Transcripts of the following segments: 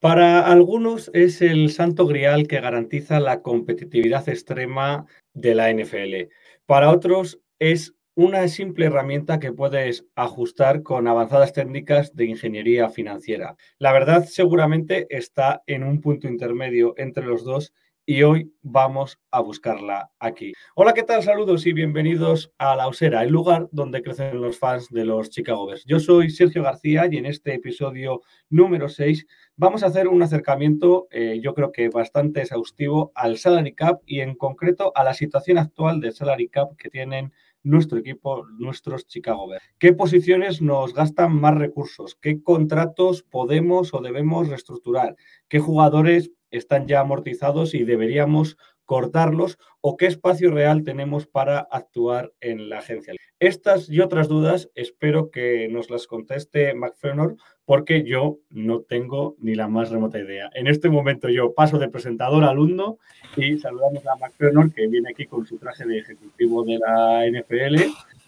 Para algunos es el santo grial que garantiza la competitividad extrema de la NFL. Para otros es una simple herramienta que puedes ajustar con avanzadas técnicas de ingeniería financiera. La verdad seguramente está en un punto intermedio entre los dos y hoy vamos a buscarla aquí. Hola, ¿qué tal? Saludos y bienvenidos a La Osera, el lugar donde crecen los fans de los Chicago Bears. Yo soy Sergio García y en este episodio número 6 vamos a hacer un acercamiento, eh, yo creo que bastante exhaustivo, al salary cap y en concreto a la situación actual del salary cap que tienen nuestro equipo, nuestros Chicago Bears. ¿Qué posiciones nos gastan más recursos? ¿Qué contratos podemos o debemos reestructurar? ¿Qué jugadores están ya amortizados y deberíamos cortarlos o qué espacio real tenemos para actuar en la agencia. Estas y otras dudas espero que nos las conteste McFenor porque yo no tengo ni la más remota idea. En este momento yo paso de presentador a alumno y saludamos a McFenor que viene aquí con su traje de ejecutivo de la NFL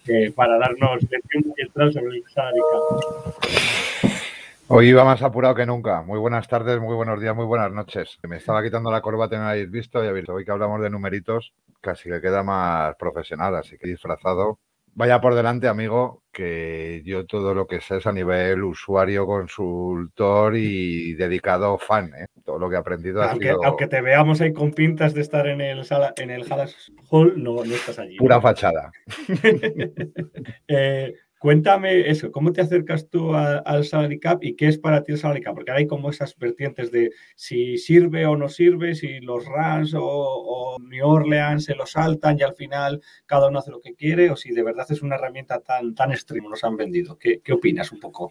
eh, para darnos lección central sobre el salary Hoy iba más apurado que nunca. Muy buenas tardes, muy buenos días, muy buenas noches. Me estaba quitando la corbata, no habéis visto, y habéis visto. Hoy que hablamos de numeritos, casi que queda más profesional, así que disfrazado. Vaya por delante, amigo, que yo todo lo que sé es a nivel usuario, consultor y dedicado fan. ¿eh? Todo lo que he aprendido aunque, ha sido... aunque te veamos ahí con pintas de estar en el, sala, en el Hallas Hall, no, no estás allí. Pura ¿no? fachada. eh, Cuéntame eso, ¿cómo te acercas tú al salary cap y qué es para ti el salary cap? Porque hay como esas vertientes de si sirve o no sirve, si los Rams o, o, New Orleans se lo saltan y al final cada uno hace lo que quiere, o si de verdad es una herramienta tan, tan extrema nos han vendido. ¿Qué, ¿Qué opinas un poco?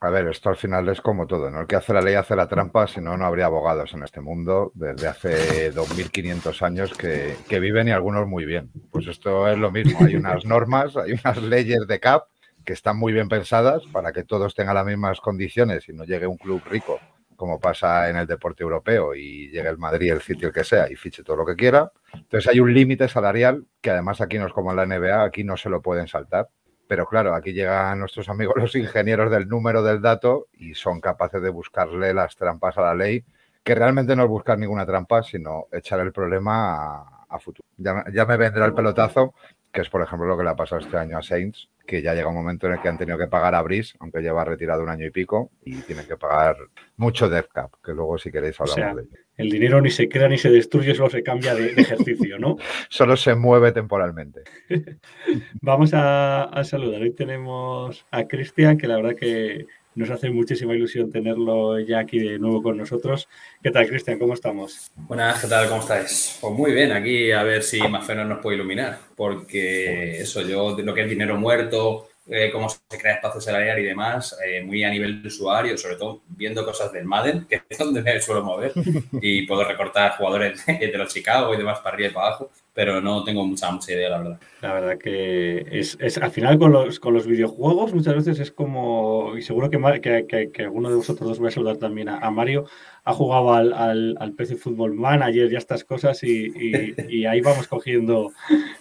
A ver, esto al final es como todo, ¿no? El que hace la ley hace la trampa, si no, no habría abogados en este mundo desde hace 2.500 años que, que, viven y algunos muy bien. Pues esto es lo mismo, hay unas normas, hay unas leyes de CAP que están muy bien pensadas para que todos tengan las mismas condiciones y no llegue un club rico, como pasa en el deporte europeo, y llegue el Madrid, el City, el que sea, y fiche todo lo que quiera. Entonces hay un límite salarial que además aquí no es como en la NBA, aquí no se lo pueden saltar. Pero claro, aquí llegan nuestros amigos los ingenieros del número del dato y son capaces de buscarle las trampas a la ley, que realmente no es buscar ninguna trampa, sino echar el problema a, a futuro. Ya, ya, me vendrá el pelotazo, que es por ejemplo lo que le ha pasado este año a Saints, que ya llega un momento en el que han tenido que pagar a Brice, aunque lleva retirado un año y pico, y tienen que pagar mucho death cap, que luego si queréis hablamos o sea, de ello. El dinero ni se crea ni se destruye, solo se cambia de, de ejercicio, ¿no? solo se mueve temporalmente. Vamos a, a, saludar. Hoy tenemos a Cristian, que la verdad que nos hace muchísima ilusión tenerlo ya aquí de nuevo con nosotros. ¿Qué tal, Cristian? ¿Cómo estamos? Buenas, ¿qué tal? ¿Cómo estáis? Pues muy bien, aquí a ver si Mafeno nos puede iluminar, porque eso, yo, lo que es dinero muerto, eh, cómo se crea espacio salarial y demás, eh, muy a nivel de usuario, sobre todo viendo cosas del Madden, que es donde me suelo mover, y puedo recortar jugadores de, de los Chicago y demás para arriba y para abajo, pero no tengo mucha, mucha idea, la verdad. La verdad que es, es al final con los, con los, videojuegos muchas veces es como, y seguro que, que, que, alguno de vosotros dos voy a saludar también a, Mario, ha jugado al, al, al, PC Football Manager y a estas cosas y, y, y ahí vamos cogiendo,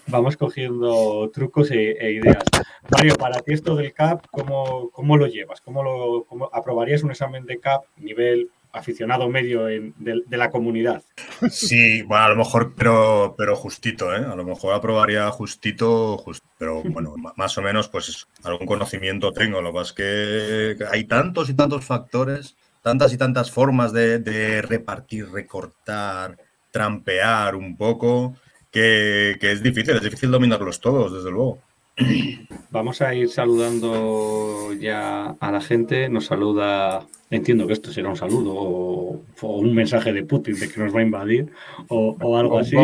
vamos cogiendo trucos e, e, ideas. Mario, para ti esto del CAP, ¿cómo, cómo lo llevas? ¿Cómo, lo, cómo aprobarías un examen de CAP nivel aficionado medio en, de, de, la comunidad. Sí, bueno, a lo mejor, pero, pero justito, ¿eh? A lo mejor aprobaría justito, just, pero bueno, más o menos, pues algún conocimiento tengo. Lo que es que hay tantos y tantos factores, tantas y tantas formas de, repartir, recortar, trampear un poco, que, es difícil, es difícil dominarlos todos, desde luego. Vamos a ir saludando ya a la gente. Nos saluda, entiendo que esto será un saludo o, o un mensaje de Putin de que nos va a invadir o, o algo así.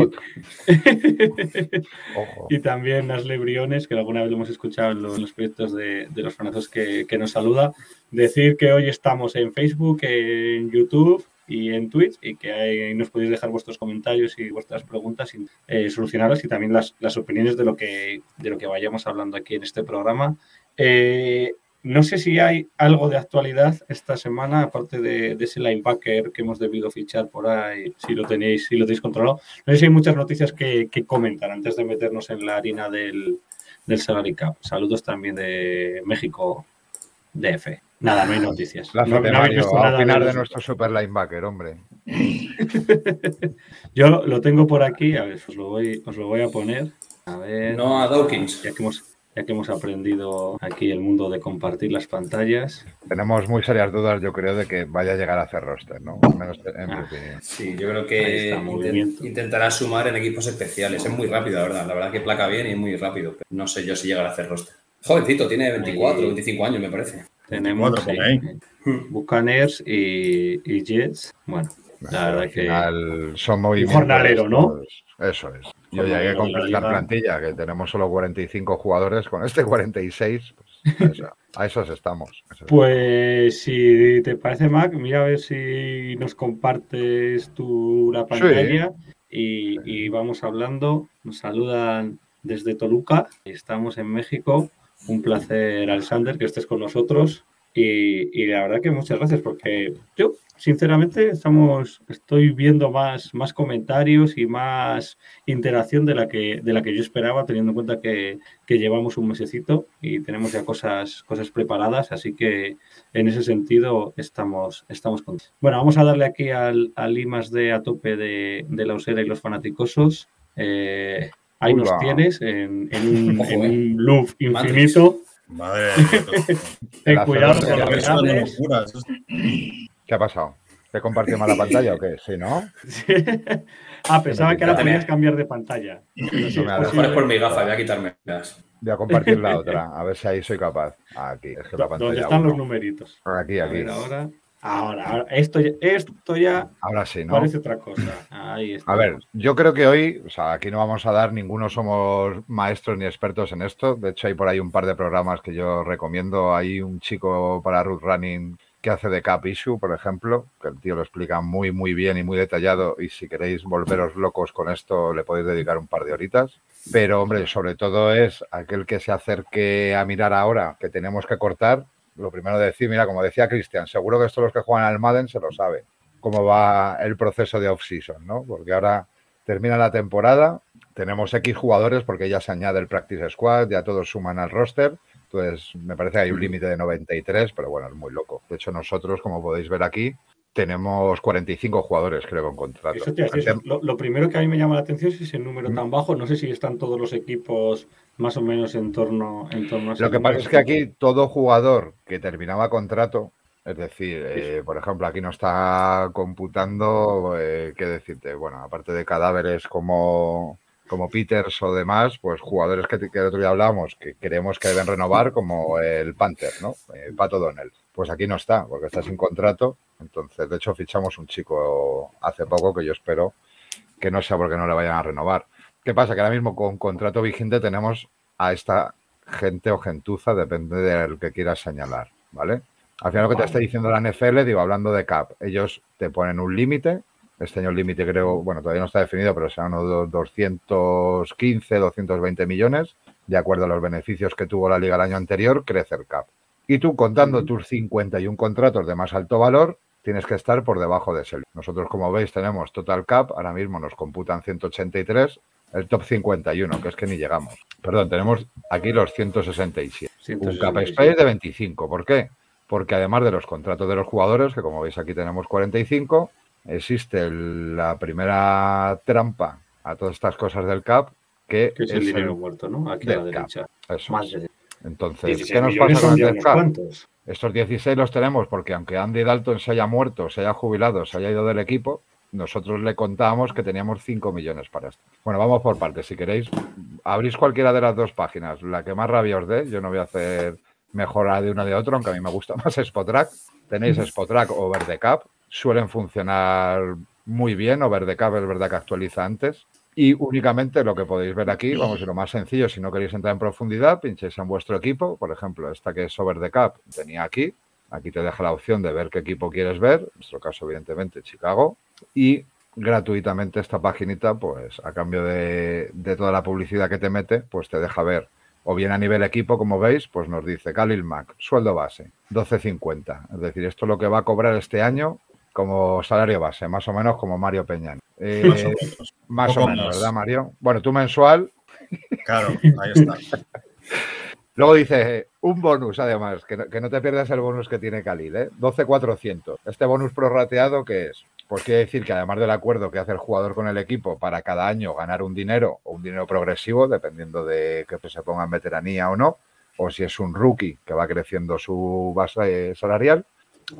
y también Asle Briones, que alguna vez lo hemos escuchado en los, en los proyectos de, de los fanazos que, que nos saluda. Decir que hoy estamos en Facebook, en YouTube y en Twitch y que ahí nos podéis dejar vuestros comentarios y vuestras preguntas y eh, solucionarlas y también las, las opiniones de lo, que, de lo que vayamos hablando aquí en este programa. Eh, no sé si hay algo de actualidad esta semana, aparte de, de ese linebacker que hemos debido fichar por ahí, si lo tenéis, si lo tenéis controlado. No sé si hay muchas noticias que, que comentar antes de meternos en la harina del, del Salary Cup. Saludos también de México DF. Nada, no hay noticias. Lázate, No- no Mario, visto a nada opinar de los- nuestro super linebacker, hombre. Yo lo, lo tengo por aquí, a ver, os lo voy, os lo voy a poner. A ver. No a Dawkins. Ya que hemos, ya que hemos aprendido aquí el mundo de compartir las pantallas. Tenemos muy serias dudas, yo creo, de que vaya a llegar a hacer roster, ¿no? Al menos en mi Ah. opinión. Sí, yo creo que está, inten- movimiento. intentará sumar en equipos especiales. Es muy rápido, la verdad. La verdad que placa bien y es muy rápido. pero no sé yo si llegará a hacer roster. Jovencito, tiene 24, Ahí. 25 años, me parece. Tenemos. Buccaneers y, y Jets. Bueno, la verdad que. son movimientos. jornalero, ¿no? estos- Eso es. Y oye, Jornalero hay que completar plantilla, que tenemos solo 45 jugadores. Con este 46, pues, a, eso- a esos estamos. a Pues si te parece, Mac, mira a ver si nos compartes tú la pantalla y, y vamos hablando. Nos saludan desde Toluca, estamos en México. Un placer, Alexander, que estés con nosotros. Y, y la verdad que muchas gracias, porque yo, sinceramente, estamos, estoy viendo más, más comentarios y más interacción de la que, de la que yo esperaba, teniendo en cuenta que, que llevamos un mesecito y tenemos ya cosas, cosas preparadas, así que en ese sentido estamos, estamos contentos. Bueno, vamos a darle aquí al, al I más D a tope de, de la usera y los fanaticosos. Eh, ahí nos tienes en, en un, Ojo, en eh. un loop infinito. Madre mía. Ten cuidado con que de cables. locuras. ¿Qué ha pasado? ¿Te compartió mal la pantalla o qué? Sí, ¿no? ah, pensaba que ahora Ya tenía. podías cambiar de pantalla. No me lo posible. es por mi gafa, voy a quitarme las. Voy a compartir la otra, a ver si ahí soy capaz. Aquí, es que la ¿Dónde pantalla. están los numeritos? Aquí, A aquí. ver, ahora. Ahora, ahora. Esto ya, esto ya Ahora sí, ¿no? parece otra cosa. Ahí. A ver, yo creo que hoy, o sea, aquí no vamos a dar, ninguno somos maestros ni expertos en esto. De hecho, hay por ahí un par de programas que yo recomiendo. Hay un chico para Root Running que hace de Cap Issue, por ejemplo, que el tío lo explica muy, muy bien y muy detallado. Y si queréis volveros locos con esto, le podéis dedicar un par de horitas. Pero, hombre, sobre todo es aquel que se acerque a mirar ahora que tenemos que cortar. Lo primero de decir, mira, como decía Cristian, seguro que estos los que juegan al Madden se lo saben cómo va el proceso de off-season, ¿no? Porque ahora termina la temporada, tenemos X jugadores porque ya se añade el practice squad, ya todos suman al roster. Entonces, me parece que hay un límite de 93, pero bueno, es muy loco. De hecho, nosotros, como podéis ver aquí, tenemos 45 jugadores, creo, con contrato. Eso te lo, lo primero que a mí me llama la atención es ese número tan bajo. No sé si están todos los equipos más o menos en torno, en torno a ese Lo que pasa es que aquí todo jugador que terminaba contrato, es decir, eh, por ejemplo, aquí no está computando, eh, qué decirte, bueno, aparte de cadáveres como, como Peters o demás, pues jugadores que, que el otro día hablábamos que creemos que deben renovar, como el Panther, ¿no? Eh, Pato Donnell. Pues aquí no está, porque está sin contrato. Entonces, de hecho, fichamos un chico hace poco que yo espero que no sea porque no le vayan a renovar. ¿Qué pasa? Que ahora mismo con contrato vigente tenemos a esta gente o gentuza, depende del que quieras señalar, ¿vale? Al final lo que te está diciendo la NFL, digo, hablando de CAP, ellos te ponen un límite, este año el límite creo, bueno, todavía no está definido, pero serán unos 215, 220 millones, de acuerdo a los beneficios que tuvo la liga el año anterior, crece el CAP. Y tú contando tus 51 contratos de más alto valor, tienes que estar por debajo de ese. Nosotros, como veis, tenemos Total Cap, ahora mismo nos computan 183, el top 51, que es que ni llegamos. Perdón, tenemos aquí los 167. Un cap 167. space de 25. ¿Por qué? Porque además de los contratos de los jugadores, que como veis aquí tenemos 45, existe la primera trampa a todas estas cosas del cap, que, Que es el dinero muerto, ¿no? Aquí a la derecha. Más de Entonces, 16 ¿qué nos pasa con cap? cuantos. Estos 16 los tenemos porque aunque Andy Dalton se haya muerto, se haya jubilado, se haya ido del equipo, nosotros le contábamos que teníamos 5 millones para esto. Bueno, vamos por partes. Si queréis, abrís cualquiera de las dos páginas. La que más rabia os dé, yo no voy a hacer mejora de una de otra, aunque a mí me gusta más Spotrack. Tenéis Spotrack o Verdecap. Suelen funcionar muy bien. O Verdecap es verdad que actualiza antes. Y únicamente lo que podéis ver aquí, vamos, y lo más sencillo, si no queréis entrar en profundidad, pinchéis en vuestro equipo. Por ejemplo, esta que es Over the Cap, tenía aquí. Aquí te deja la opción de ver qué equipo quieres ver. En nuestro caso, evidentemente, Chicago. Y gratuitamente esta paginita, pues a cambio de, de toda la publicidad que te mete, pues te deja ver o bien a nivel equipo, como veis, pues nos dice Khalil Mac, sueldo base, 12.50. Es decir, esto es lo que va a cobrar este año como salario base, más o menos como Mario Peñán. Eh, Más o menos. más o menos. ¿verdad, Mario? Bueno, tú mensual. Claro, ahí está. Luego dice eh, un bonus, además, que no, que no te pierdas el bonus que tiene Khalil, ¿eh? 12.400. Este bonus prorrateado, ¿qué es? Pues quiere decir que además del acuerdo que hace el jugador con el equipo para cada año ganar un dinero o un dinero progresivo, dependiendo de que se ponga en veteranía o no, o si es un rookie que va creciendo su base salarial,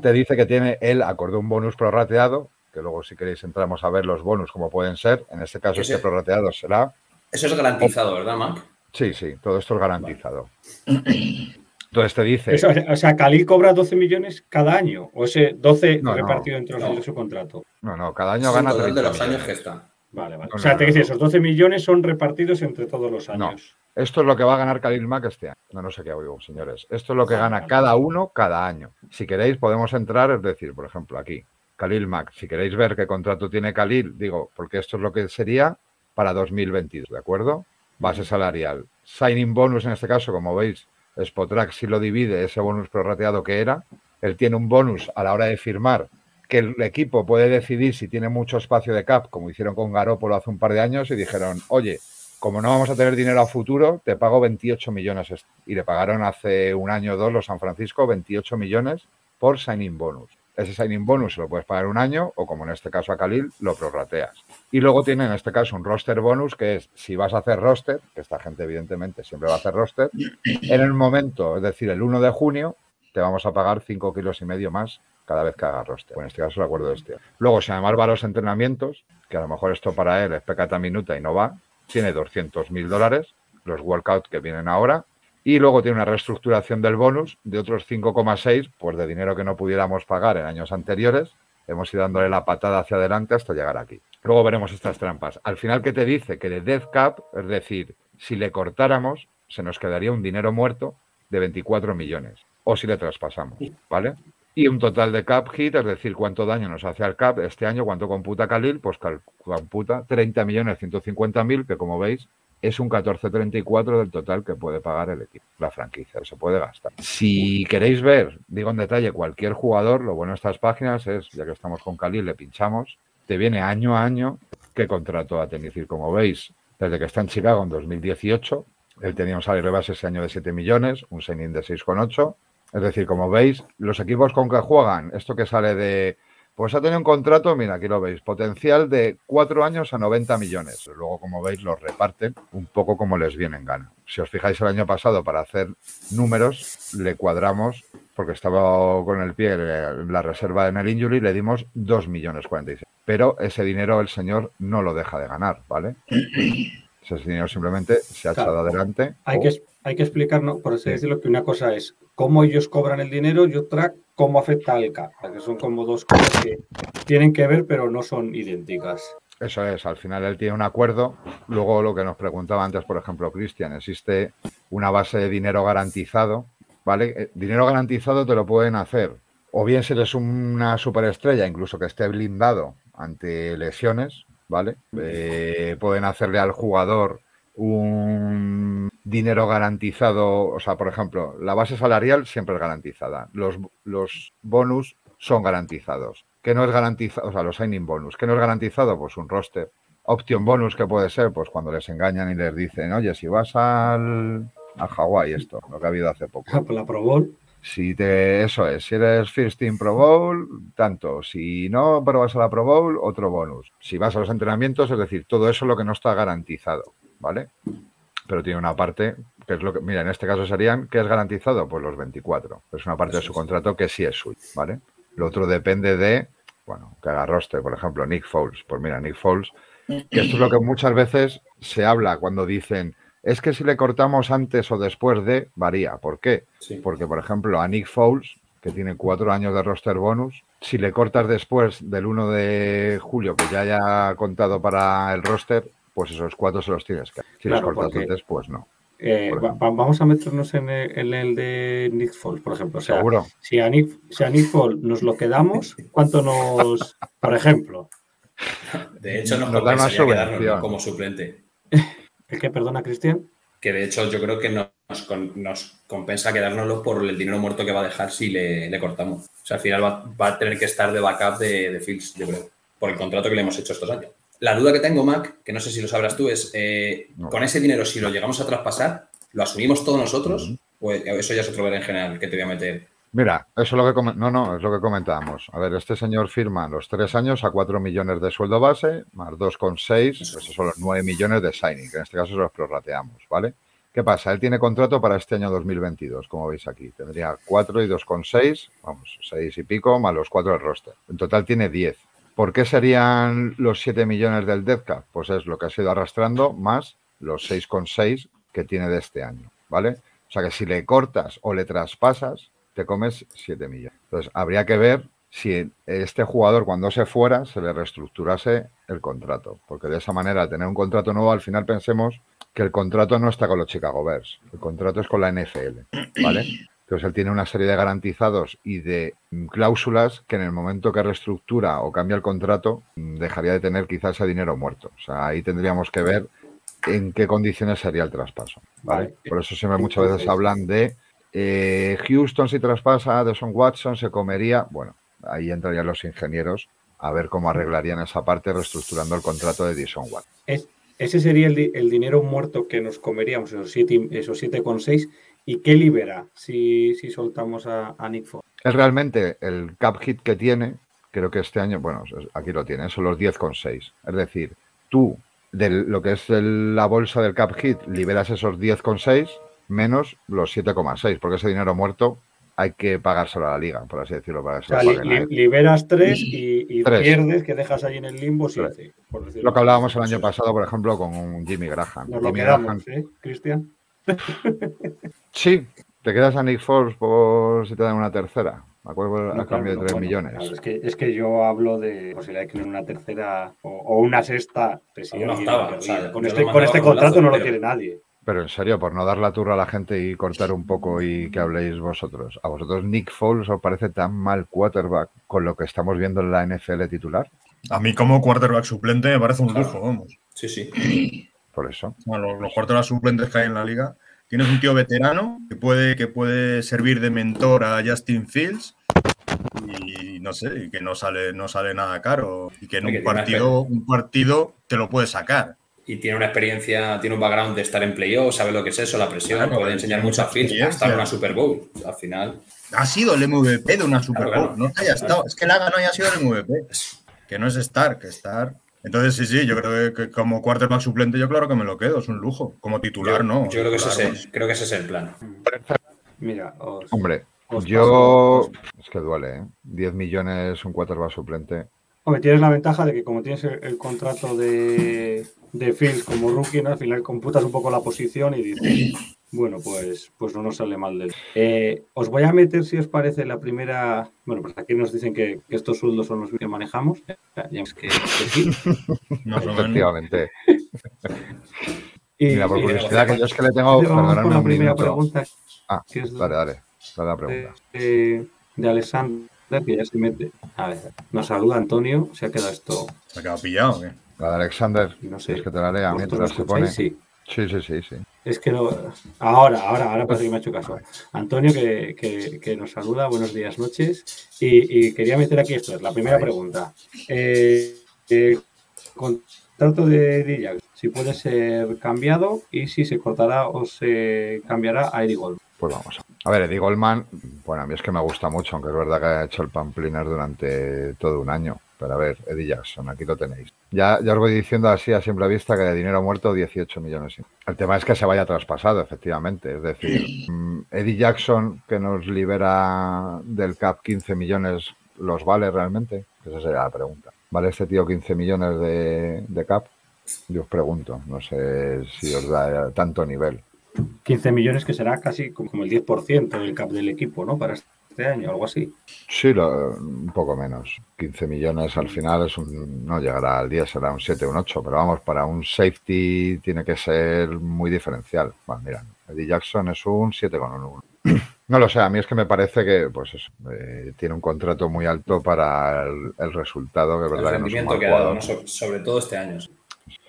te dice que tiene él acordó un bonus prorrateado, que luego si queréis entramos a ver los bonus como pueden ser. En este caso Ese- este prorrateado será Eso es garantizado, ¿verdad, Mac? Sí, sí, todo esto es garantizado. Entonces te dice, Eso, o sea, Khalil cobra 12 millones cada año, o ese 12 No, no, repartido entre los no. años de su contrato. no, no, cada año el gana total 30 de los años que está. Vale, vale. No, O sea, no, te no, dice, no. esos 12 millones son repartidos entre todos los No. años. Esto es lo que va a ganar Khalil Mack este año. No, no sé qué oigo, señores. Esto es lo que gana cada uno cada año. Si queréis, podemos entrar, es decir, por ejemplo, aquí, Khalil Mack. Si queréis ver qué contrato tiene Khalil, digo, porque esto es lo que sería para 2022, ¿de acuerdo? Base salarial. Signing bonus en este caso, como veis, Spotrack si lo divide, ese bonus prorrateado que era. Él tiene un bonus a la hora de firmar que el equipo puede decidir si tiene mucho espacio de cap, como hicieron con Garópolo hace un par de años, y dijeron, oye, como no vamos a tener dinero a futuro, te pago 28 millones. Y le pagaron hace un año o dos los San Francisco 28 millones por signing bonus. Ese signing bonus se lo puedes pagar un año o como en este caso a Khalil, lo prorrateas. Y luego tiene en este caso un roster bonus que es si vas a hacer roster, que esta gente evidentemente siempre va a hacer roster, en el momento, es decir, el 1 de junio, te vamos a pagar 5 kilos y medio más cada vez que hagas roster. En este caso el acuerdo de este. Luego, si además va a los entrenamientos, que a lo mejor esto para él es pecata minuta y no va, tiene 200 mil dólares, los workouts que vienen ahora, y luego tiene una reestructuración del bonus de otros 5,6, pues de dinero que no pudiéramos pagar en años anteriores. Hemos ido dándole la patada hacia adelante hasta llegar aquí. Luego veremos estas trampas. Al final, ¿qué te dice? Que de death cap, es decir, si le cortáramos, se nos quedaría un dinero muerto de 24 millones. O si le traspasamos, ¿vale? Y un total de cap hit, es decir, cuánto daño nos hace al cap este año, cuánto computa Khalil, pues computa 30 millones 150 mil, que como veis es un 14,34 del total que puede pagar el equipo, la franquicia, se puede gastar. Si queréis ver, digo en detalle, cualquier jugador, lo bueno de estas páginas es, ya que estamos con Khalil, le pinchamos, te viene año a año qué contrato ha tenido. Decir, como veis, desde que está en Chicago en 2018, él tenía un salario base ese año de 7 millones, un signing de 6,8. Es decir, como veis, los equipos con que juegan, esto que sale de, pues ha tenido un contrato, mira, aquí lo veis, potencial de 4 años a 90 millones. Luego, como veis, los reparten un poco como les viene en gana. Si os fijáis el año pasado, para hacer números, le cuadramos, porque estaba con el pie en la reserva en el injury, le dimos 2 millones 46. Pero ese dinero el señor no lo deja de ganar, ¿vale? Ese dinero simplemente se ha echado adelante. Hay o- que, hay que explicar, ¿no? por así Sí. decirlo, que una cosa es cómo ellos cobran el dinero y otra cómo afecta al CAP, que son como dos cosas que tienen que ver pero no son idénticas. Eso es, al final él tiene un acuerdo. Luego lo que nos preguntaba antes, por ejemplo, Cristian, existe una base de dinero garantizado, ¿vale? Eh, Dinero garantizado te lo pueden hacer, o bien si eres una superestrella, incluso que esté blindado ante lesiones, ¿vale? Eh, pueden hacerle al jugador un dinero garantizado, o sea, por ejemplo, la base salarial siempre es garantizada, los, los bonus son garantizados. ¿Qué no es garantizado? O sea, los signing bonus. ¿Qué no es garantizado? Pues un roster. Option bonus que puede ser, pues cuando les engañan y les dicen, oye, si vas al a Hawái, esto, lo que ha habido hace poco. Por la Pro Bowl, Si te, eso es, si eres First Team Pro Bowl, tanto. Si no, pero vas a la Pro Bowl, otro bonus. Si vas a los entrenamientos, es decir, todo eso es lo que no está garantizado, ¿vale? Pero tiene una parte que es lo que, mira, en este caso serían, ¿qué es garantizado? Pues los 24. Es una parte de su es. contrato que sí es suyo, ¿vale? Lo otro depende de bueno, que haga roster, por ejemplo, Nick Foles. Pues mira, Nick Foles, que esto es lo que muchas veces se habla cuando dicen, es que si le cortamos antes o después de, varía. ¿Por qué? Sí. Porque, por ejemplo, a Nick Foles, que tiene cuatro años de roster bonus, si le cortas después del 1 de julio, que ya haya contado para el roster, pues esos cuatro se los tienes que. Si Claro, los cortas porque- antes, pues no. Eh, vamos a meternos en el, en el de Nick Foles, por ejemplo. O sea, Seguro. si a Nick, si a Nick Foles nos lo quedamos, ¿cuánto nos, por ejemplo, De hecho, nos Nos compensaría quedarnos como suplente. El que perdona, Cristian? Que de hecho yo creo que nos, con- nos compensa quedárnoslo por el dinero muerto que va a dejar si le, le cortamos. O sea, al final va, va a tener que estar de backup de, de Fields, yo creo, por el contrato que le hemos hecho estos años. La duda que tengo, Mac, que no sé si lo sabrás tú, es eh, No. con ese dinero, si lo llegamos a traspasar, ¿lo asumimos todos nosotros? Pues eso ya es otro ver en general que te voy a meter. Mira, eso es lo que no, no, es lo que comentábamos. A ver, este señor firma los tres años a 4 millones de sueldo base, más 2,6, pues esos son los 9 millones de signing, que en este caso se los prorrateamos, ¿vale? ¿Qué pasa? Él tiene contrato para este año 2022, como veis aquí. Tendría 4 y 2,6, vamos, 6 y pico, más los 4 del roster. En total tiene 10. ¿Por qué serían los 7 millones del death? Pues es lo que ha ido arrastrando más los 6,6 que tiene de este año, ¿vale? O sea que si le cortas o le traspasas, te comes 7 millones. Entonces, habría que ver si este jugador cuando se fuera se le reestructurase el contrato, porque de esa manera, al tener un contrato nuevo, al final pensemos que el contrato no está con los Chicago Bears, el contrato es con la NFL, ¿vale? Entonces él tiene una serie de garantizados y de cláusulas que en el momento que reestructura o cambia el contrato dejaría de tener quizás ese dinero muerto. O sea, ahí tendríamos que ver en qué condiciones sería el traspaso. Por eso siempre muchas veces hablan de eh, Houston si traspasa, Deson Watson se comería. Bueno, ahí entrarían los ingenieros a ver cómo arreglarían esa parte reestructurando el contrato de Deson Watson. Es- ese sería el, di- el dinero muerto que nos comeríamos, esos 7 esos 7,6. ¿Y qué libera si, si soltamos a, a Nick Foles? Es realmente el cap hit que tiene, creo que este año, bueno, aquí lo tiene, son los 10,6. Es decir, tú de lo que es el- la bolsa del cap hit liberas esos 10,6 menos los 7,6, porque ese dinero muerto hay que pagárselo a la liga, por así decirlo, para O lo sea, li- a li- liberas 3 y, y Tres. pierdes, que dejas ahí en el limbo 7. Lo que hablábamos el año pasado, por ejemplo, con un Jimmy Graham. Nos lo Jimmy quedamos, Graham- ¿eh, Cristian? Sí, te quedas a Nick Foles por si te dan una tercera. Me acuerdo a No, cambio de claro, 3 bueno, millones. claro, es, que, es que yo hablo de posibilidad de que una tercera o, o una sexta. pues sí, o sea, con este, lo con este con contrato no lo quiere nadie. Pero en serio, por no dar la turra a la gente y cortar un poco y que habléis vosotros, ¿a vosotros Nick Foles os parece tan mal quarterback con lo que estamos viendo en la NFL titular? A mí como quarterback suplente me parece un lujo, vamos. Sí, sí. Por eso. Bueno, los, los quarterbacks suplentes que hay en la liga. Tienes un tío veterano que puede, que puede servir de mentor a Justin Fields y no sé, y que no sale, no sale nada caro y que en un partido, un partido te lo puede sacar. Y tiene una experiencia, tiene un background de estar en playoff, sabe lo que es eso, la presión, Claro, puede enseñar mucho a experiencia. hasta en una Super Bowl. Al final, Ha sido el MVP de una Super Bowl, Claro, claro. no haya estado, es que la ganó y ha sido el MVP. Que no es Star, que Star. Entonces, sí, sí, yo creo que, como quarterback suplente, yo claro que me lo quedo, es un lujo. Como titular, yo, no. yo creo, que ese es el, creo que ese es el plan. Mira, os, Hombre, os yo... paso- Es que duele, ¿eh? 10 millones un quarterback suplente. Hombre, tienes la ventaja de que como tienes el, el contrato de, de Fields como rookie, ¿no? al final computas un poco la posición y dices, bueno, pues, pues no nos sale mal del. Eh, os voy a meter, si os parece, la primera. Bueno, pues aquí nos dicen que, que estos sueldos son los que manejamos. Ya, es que, que sí. Más. Efectivamente. Y, Mira, por y- curiosidad, que yo es que le tengo... Vamos con Perdonadme la un primera minuto. pregunta Ah, que es dale, dale. Dale la de, pregunta. de, de Que ya se mete. A ver, nos saluda Antonio, se ha quedado esto. ¿Se ha quedado pillado o qué? La de Alexander, No sé. es que te la lea ¿Vosotros mientras se pone... Sí. Sí, sí, sí, sí. Es que no. Ahora, ahora, ahora parece que me ha hecho caso. Antonio, que, que- que nos saluda, buenos días, noches. Y, y quería meter aquí esto, es la primera Ahí. pregunta. Eh, eh, contrato de Dillac, si puede ser cambiado y si se cortará o se cambiará a Eddie Gold. Pues vamos. A ver, Eddie Goldman, bueno, a mí es que me gusta mucho, aunque es verdad que ha hecho el pampliner durante todo un año. Pero a ver, Eddie Jackson, aquí lo tenéis. Ya, ya os voy diciendo así a simple vista que de dinero muerto 18 millones. El tema es que se vaya traspasado, efectivamente. Es decir, mm, Eddie Jackson, que nos libera del CAP 15 millones los vale realmente? Esa sería la pregunta. ¿Vale este tío 15 millones de, de cap? Yo os pregunto, no sé si os da tanto nivel. 15 millones que será casi como el 10% del cap del equipo, ¿no? Para este año, algo así. Sí, lo- un poco menos. 15 millones al final es un, no llegará al 10, será un 7, un 8, pero vamos, para un safety tiene que ser muy diferencial. Bueno, mira, Eddie Jackson es un 7 con un 1. No lo sé, a mí es que me parece que pues eso, eh, tiene un contrato muy alto para el, el resultado, que es El verdad que no rendimiento que ha dado. ¿no? So- sobre todo este año.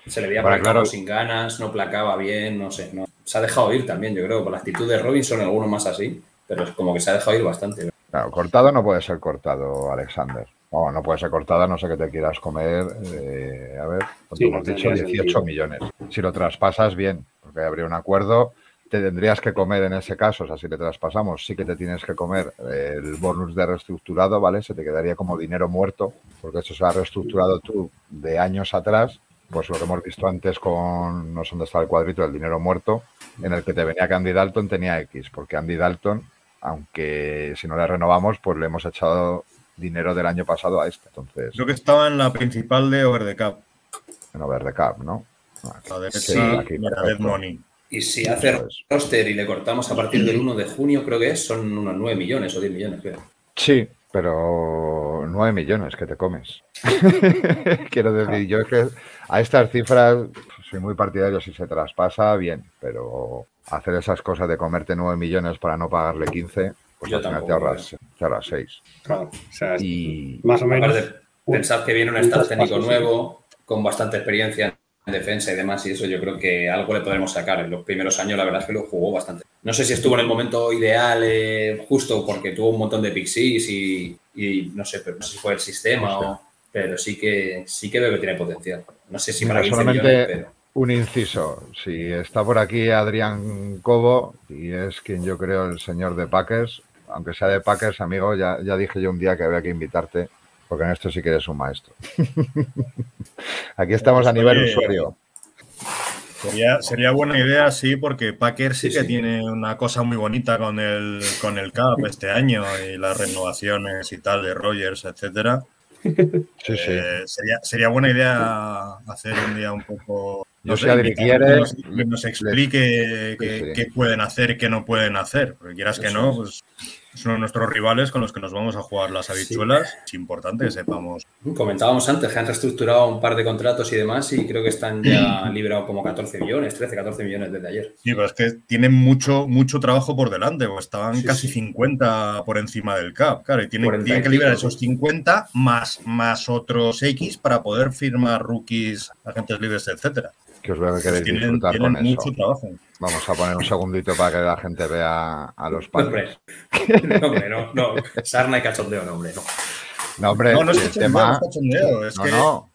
Se le veía campo claro. sin ganas, no placaba bien, no sé. no. Se ha dejado ir también, yo creo, por la actitud de Robinson, algunos más así, pero es como que se ha dejado ir bastante. Claro, cortado no puede ser cortado, Alexander. No, no puede ser cortado, a no sé que te quieras comer. eh, a ver, Sí, hemos dicho, tendría 18 sentido. millones. Si lo traspasas, bien, porque habría un acuerdo. Te tendrías que comer en ese caso, o sea, si le traspasamos, sí que te tienes que comer el bonus de reestructurado, ¿vale? Se te quedaría como dinero muerto, porque eso se ha reestructurado tú de años atrás, pues lo que hemos visto antes con, no sé dónde está el cuadrito, el dinero muerto, en el que te venía que Andy Dalton tenía X, porque Andy Dalton, aunque si no le renovamos, pues le hemos echado dinero del año pasado a este. Entonces, Creo que estaba en la principal de Over the Cap. en over the cap, ¿no? La Sí, aquí, la Dead perfecto. Money. Y si hace es. roster y le cortamos a partir del 1 de junio, creo que es, son unos 9 millones o 10 millones, creo. Sí, pero 9 millones que te comes. Quiero decir, yo es que a estas cifras soy muy partidario si se traspasa, bien, pero hacer esas cosas de comerte 9 millones para no pagarle 15, pues Yo al final te tampoco, ahorras, te ahorras 6. Claro. O sea, Y más o menos. Pensad que viene un staff técnico nuevo, con bastante experiencia en defensa y demás, y eso yo creo que algo le podremos sacar. En los primeros años, la verdad es que lo jugó bastante. No sé si estuvo en el momento ideal, eh, justo porque tuvo un montón de pixies y, y no sé, pero no sé si fue el sistema o. Pero sí que sí que veo que tiene potencial. No sé si Mira, para 15 solamente- millones, pero. un inciso. Si está por aquí Adrián Cobo, y es quien yo creo el señor de Packers, aunque sea de Packers, amigo, ya, ya dije yo un día que había que invitarte, porque en esto sí que eres un maestro. aquí estamos a nivel Oye, usuario. Sería, sería buena idea, sí, porque Packer sí, Sí, que sí. tiene una cosa muy bonita con el, con el CAP este año y las renovaciones y tal de Rogers, etcétera. Sí, sí. Eh, sería, sería buena idea hacer un día un poco. Yo sé, si que nos, que nos explique qué, pueden hacer y qué no pueden hacer. Porque quieras que no, es. pues son nuestros rivales con los que nos vamos a jugar las habichuelas. Es importante que sepamos. Comentábamos antes que han reestructurado un par de contratos y demás, y creo que están ya liberados como 14 millones, 13, 14 millones desde ayer. Sí, pero es que tienen mucho, mucho trabajo por delante, o estaban Sí, casi sí. 50 por encima del CAP, claro, y tienen, 40 tienen que liberar esos 50 más, más otros X para poder firmar rookies, agentes libres, etcétera. Que os veo que queréis Tienen, disfrutar tienen con eso. mucho trabajo. Vamos a poner un segundito para que la gente vea a los Packers. Hombre, no, hombre, no, no. Sarna y cachondeo, no, hombre, no. No, hombre, No, no es el cachondeo, no tema... es cachondeo, es No, que no,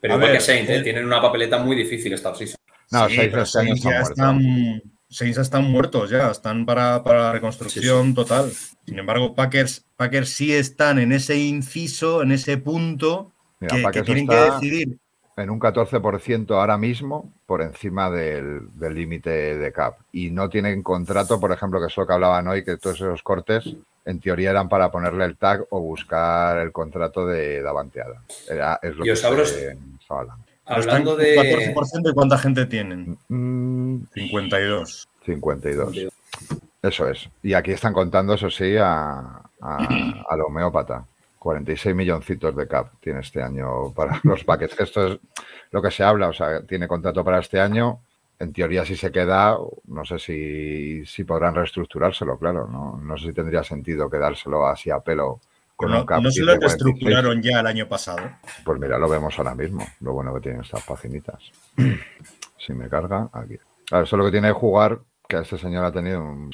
Pero A igual ver, que Saints, ¿eh? eh, tienen una papeleta muy difícil esta offseason. no, Sí, Saints están ya muertos. están, Saints están muertos ya, están para, para la reconstrucción total. Sin embargo, Packers, Packers sí están en ese inciso, en ese punto Mira, que, que tienen está- que decidir. En un 14% ahora mismo por encima del del límite de cap. Y no tienen contrato, por ejemplo, que es lo que hablaban hoy, que todos esos cortes en teoría eran para ponerle el tag o buscar el contrato de Davanteada. Era, es lo Y que os abro- se estaba hablando. De. 14% y cuánta gente tienen. Mm, 52. 52. Eso es. Y aquí están contando, eso sí, a, a, al homeópata. 46 milloncitos de cap tiene este año para los paquetes. Que Esto es lo que se habla. O sea, tiene contrato para este año. En teoría, si se queda, no sé si, si podrán reestructurárselo, claro. No, no sé si tendría sentido quedárselo así a pelo con No, un cap. no se lo 46. reestructuraron ya el año pasado. Pues mira, lo vemos ahora mismo. Lo bueno que tienen estas paginitas. si me carga, aquí. Claro, eso es lo que tiene que jugar, que este señor ha tenido un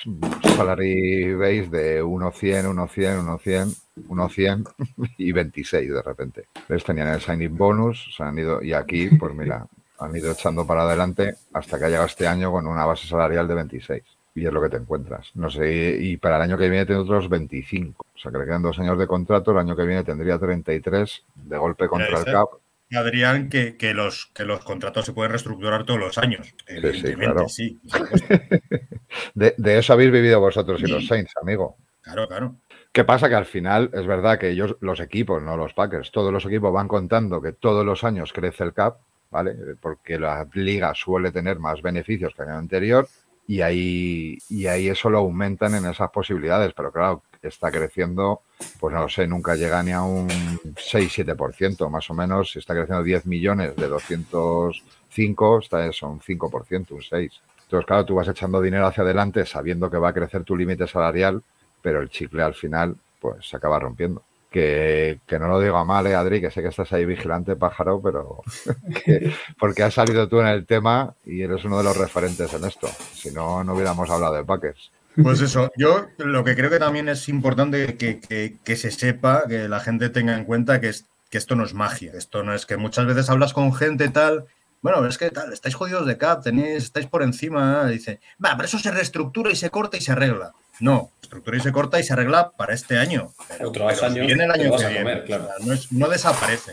salary base de 1.100, 1.100, 1.100, 1.100 y 26 de repente. Les tenían el signing bonus, se han ido, y aquí, pues mira, han ido echando para adelante hasta que ha llegado este año con una base salarial de 26. Y es lo que te encuentras. No sé, y para el año que viene tiene otros 25. O sea que le quedan dos años de contrato, el año que viene tendría 33 de golpe contra el cap. Adrián, que, que los, que los contratos se pueden reestructurar todos los años. Evidentemente, sí. De, de eso habéis vivido vosotros y los Saints, amigo. Claro, claro. ¿Qué pasa? Que al final es verdad que ellos, los equipos, no los Packers, todos los equipos van contando que todos los años crece el cap, ¿vale? Porque la liga suele tener más beneficios que el año anterior y ahí, y ahí eso lo aumentan en esas posibilidades, pero claro, está creciendo, pues no lo sé, nunca llega ni a un 6-7%, más o menos, si está creciendo 10 millones de 205, está eso, un 5%, un 6%. Entonces, claro, tú vas echando dinero hacia adelante sabiendo que va a crecer tu límite salarial, pero el chicle al final, pues se acaba rompiendo. Que, que, no lo digo a mal, ¿eh, Adri, que sé que estás ahí vigilante, pájaro, pero que, porque has salido tú en el tema y eres uno de los referentes en esto. Si no, no hubiéramos hablado de Packers. Pues eso, yo lo que creo que también es importante que, que, se sepa, que la gente tenga en cuenta que, es, que esto no es magia, esto no es que muchas veces hablas con gente tal, bueno, es que tal, estáis jodidos de cap, tenéis, estáis por encima, dice, va, pero eso se reestructura y se corta y se arregla. No, estructura y se corta y se arregla para este año. Pero, Otros años viene el año que viene. comer, claro. no, es, no desaparece.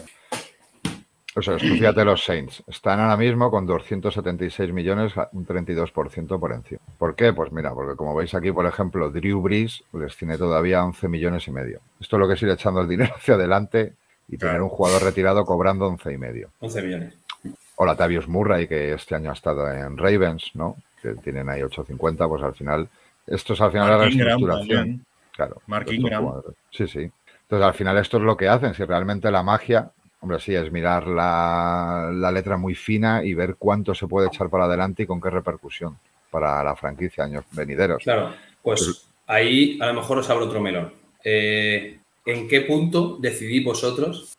O sea, fíjate los Saints. Están ahora mismo con 276 millones, un 32% por encima. ¿Por qué? Pues mira, porque como veis aquí, por ejemplo, Drew Brees les tiene todavía 11 millones y medio. Esto es lo que es ir echando el dinero hacia adelante y tener un jugador retirado cobrando 11 y medio. 11 millones. O Latavius Murray, que este año ha estado en Ravens, ¿no? Que tienen ahí 8.50, pues al final, esto es al final Mark la reestructuración. Claro. Mark Ingram. Sí, sí. Entonces, al final, esto es lo que hacen. Si realmente la magia, hombre, sí, es mirar la, la letra muy fina y ver cuánto se puede echar para adelante y con qué repercusión para la franquicia años venideros. Claro, pues ahí a lo mejor os abro otro melón. Eh, ¿En qué punto decidís vosotros?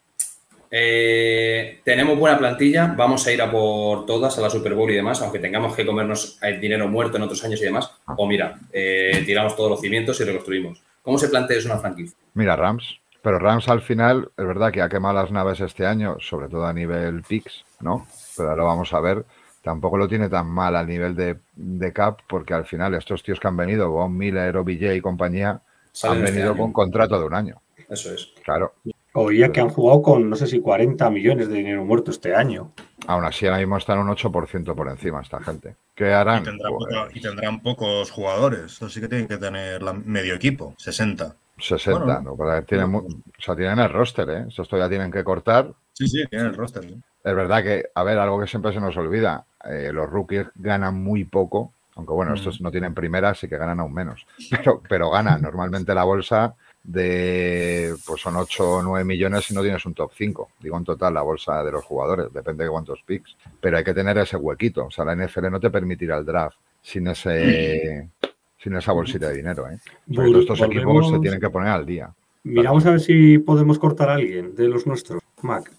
Eh, tenemos buena plantilla, vamos a ir a por todas, a la Super Bowl y demás, aunque tengamos que comernos el dinero muerto en otros años y demás. O mira, eh, tiramos todos los cimientos y reconstruimos. ¿Cómo se plantea eso una franquicia? Mira, Rams. Pero Rams al final, es verdad que ha quemado las naves este año, sobre todo a nivel PIX, ¿no? Pero ahora vamos a ver. Tampoco lo tiene tan mal a nivel de, de cap, porque al final estos tíos que han venido, Von Miller, OBJ y compañía, Salen han este venido año. con contrato de un año. Eso es. Claro. Oía que han jugado con, no sé si 40 millones de dinero muerto este año. Aún así, ahora mismo están un 8% por encima esta gente. ¿Qué Y harán? tendrán, Pues, poca- y tendrán pocos jugadores. Eso sí que tienen que tener la- medio equipo, 60. 60, Bueno, ¿no? Porque tienen, o sea, tienen el roster, ¿eh? Esto ya tienen que cortar. Sí, sí, tienen el roster. Es verdad que, a ver, algo que siempre se nos olvida, eh, los rookies ganan muy poco, aunque bueno, Mm. estos no tienen primera, así que ganan aún menos, pero, pero ganan normalmente la bolsa de, pues son 8 o 9 millones si no tienes un top 5, digo en total la bolsa de los jugadores, depende de cuántos picks, pero hay que tener ese huequito, o sea, la NFL no te permitirá el draft sin ese... Sin esa bolsita de dinero, ¿eh? Vol- estos equipos se tienen que poner al día. Miramos a ver si podemos cortar a alguien de los nuestros. Mac.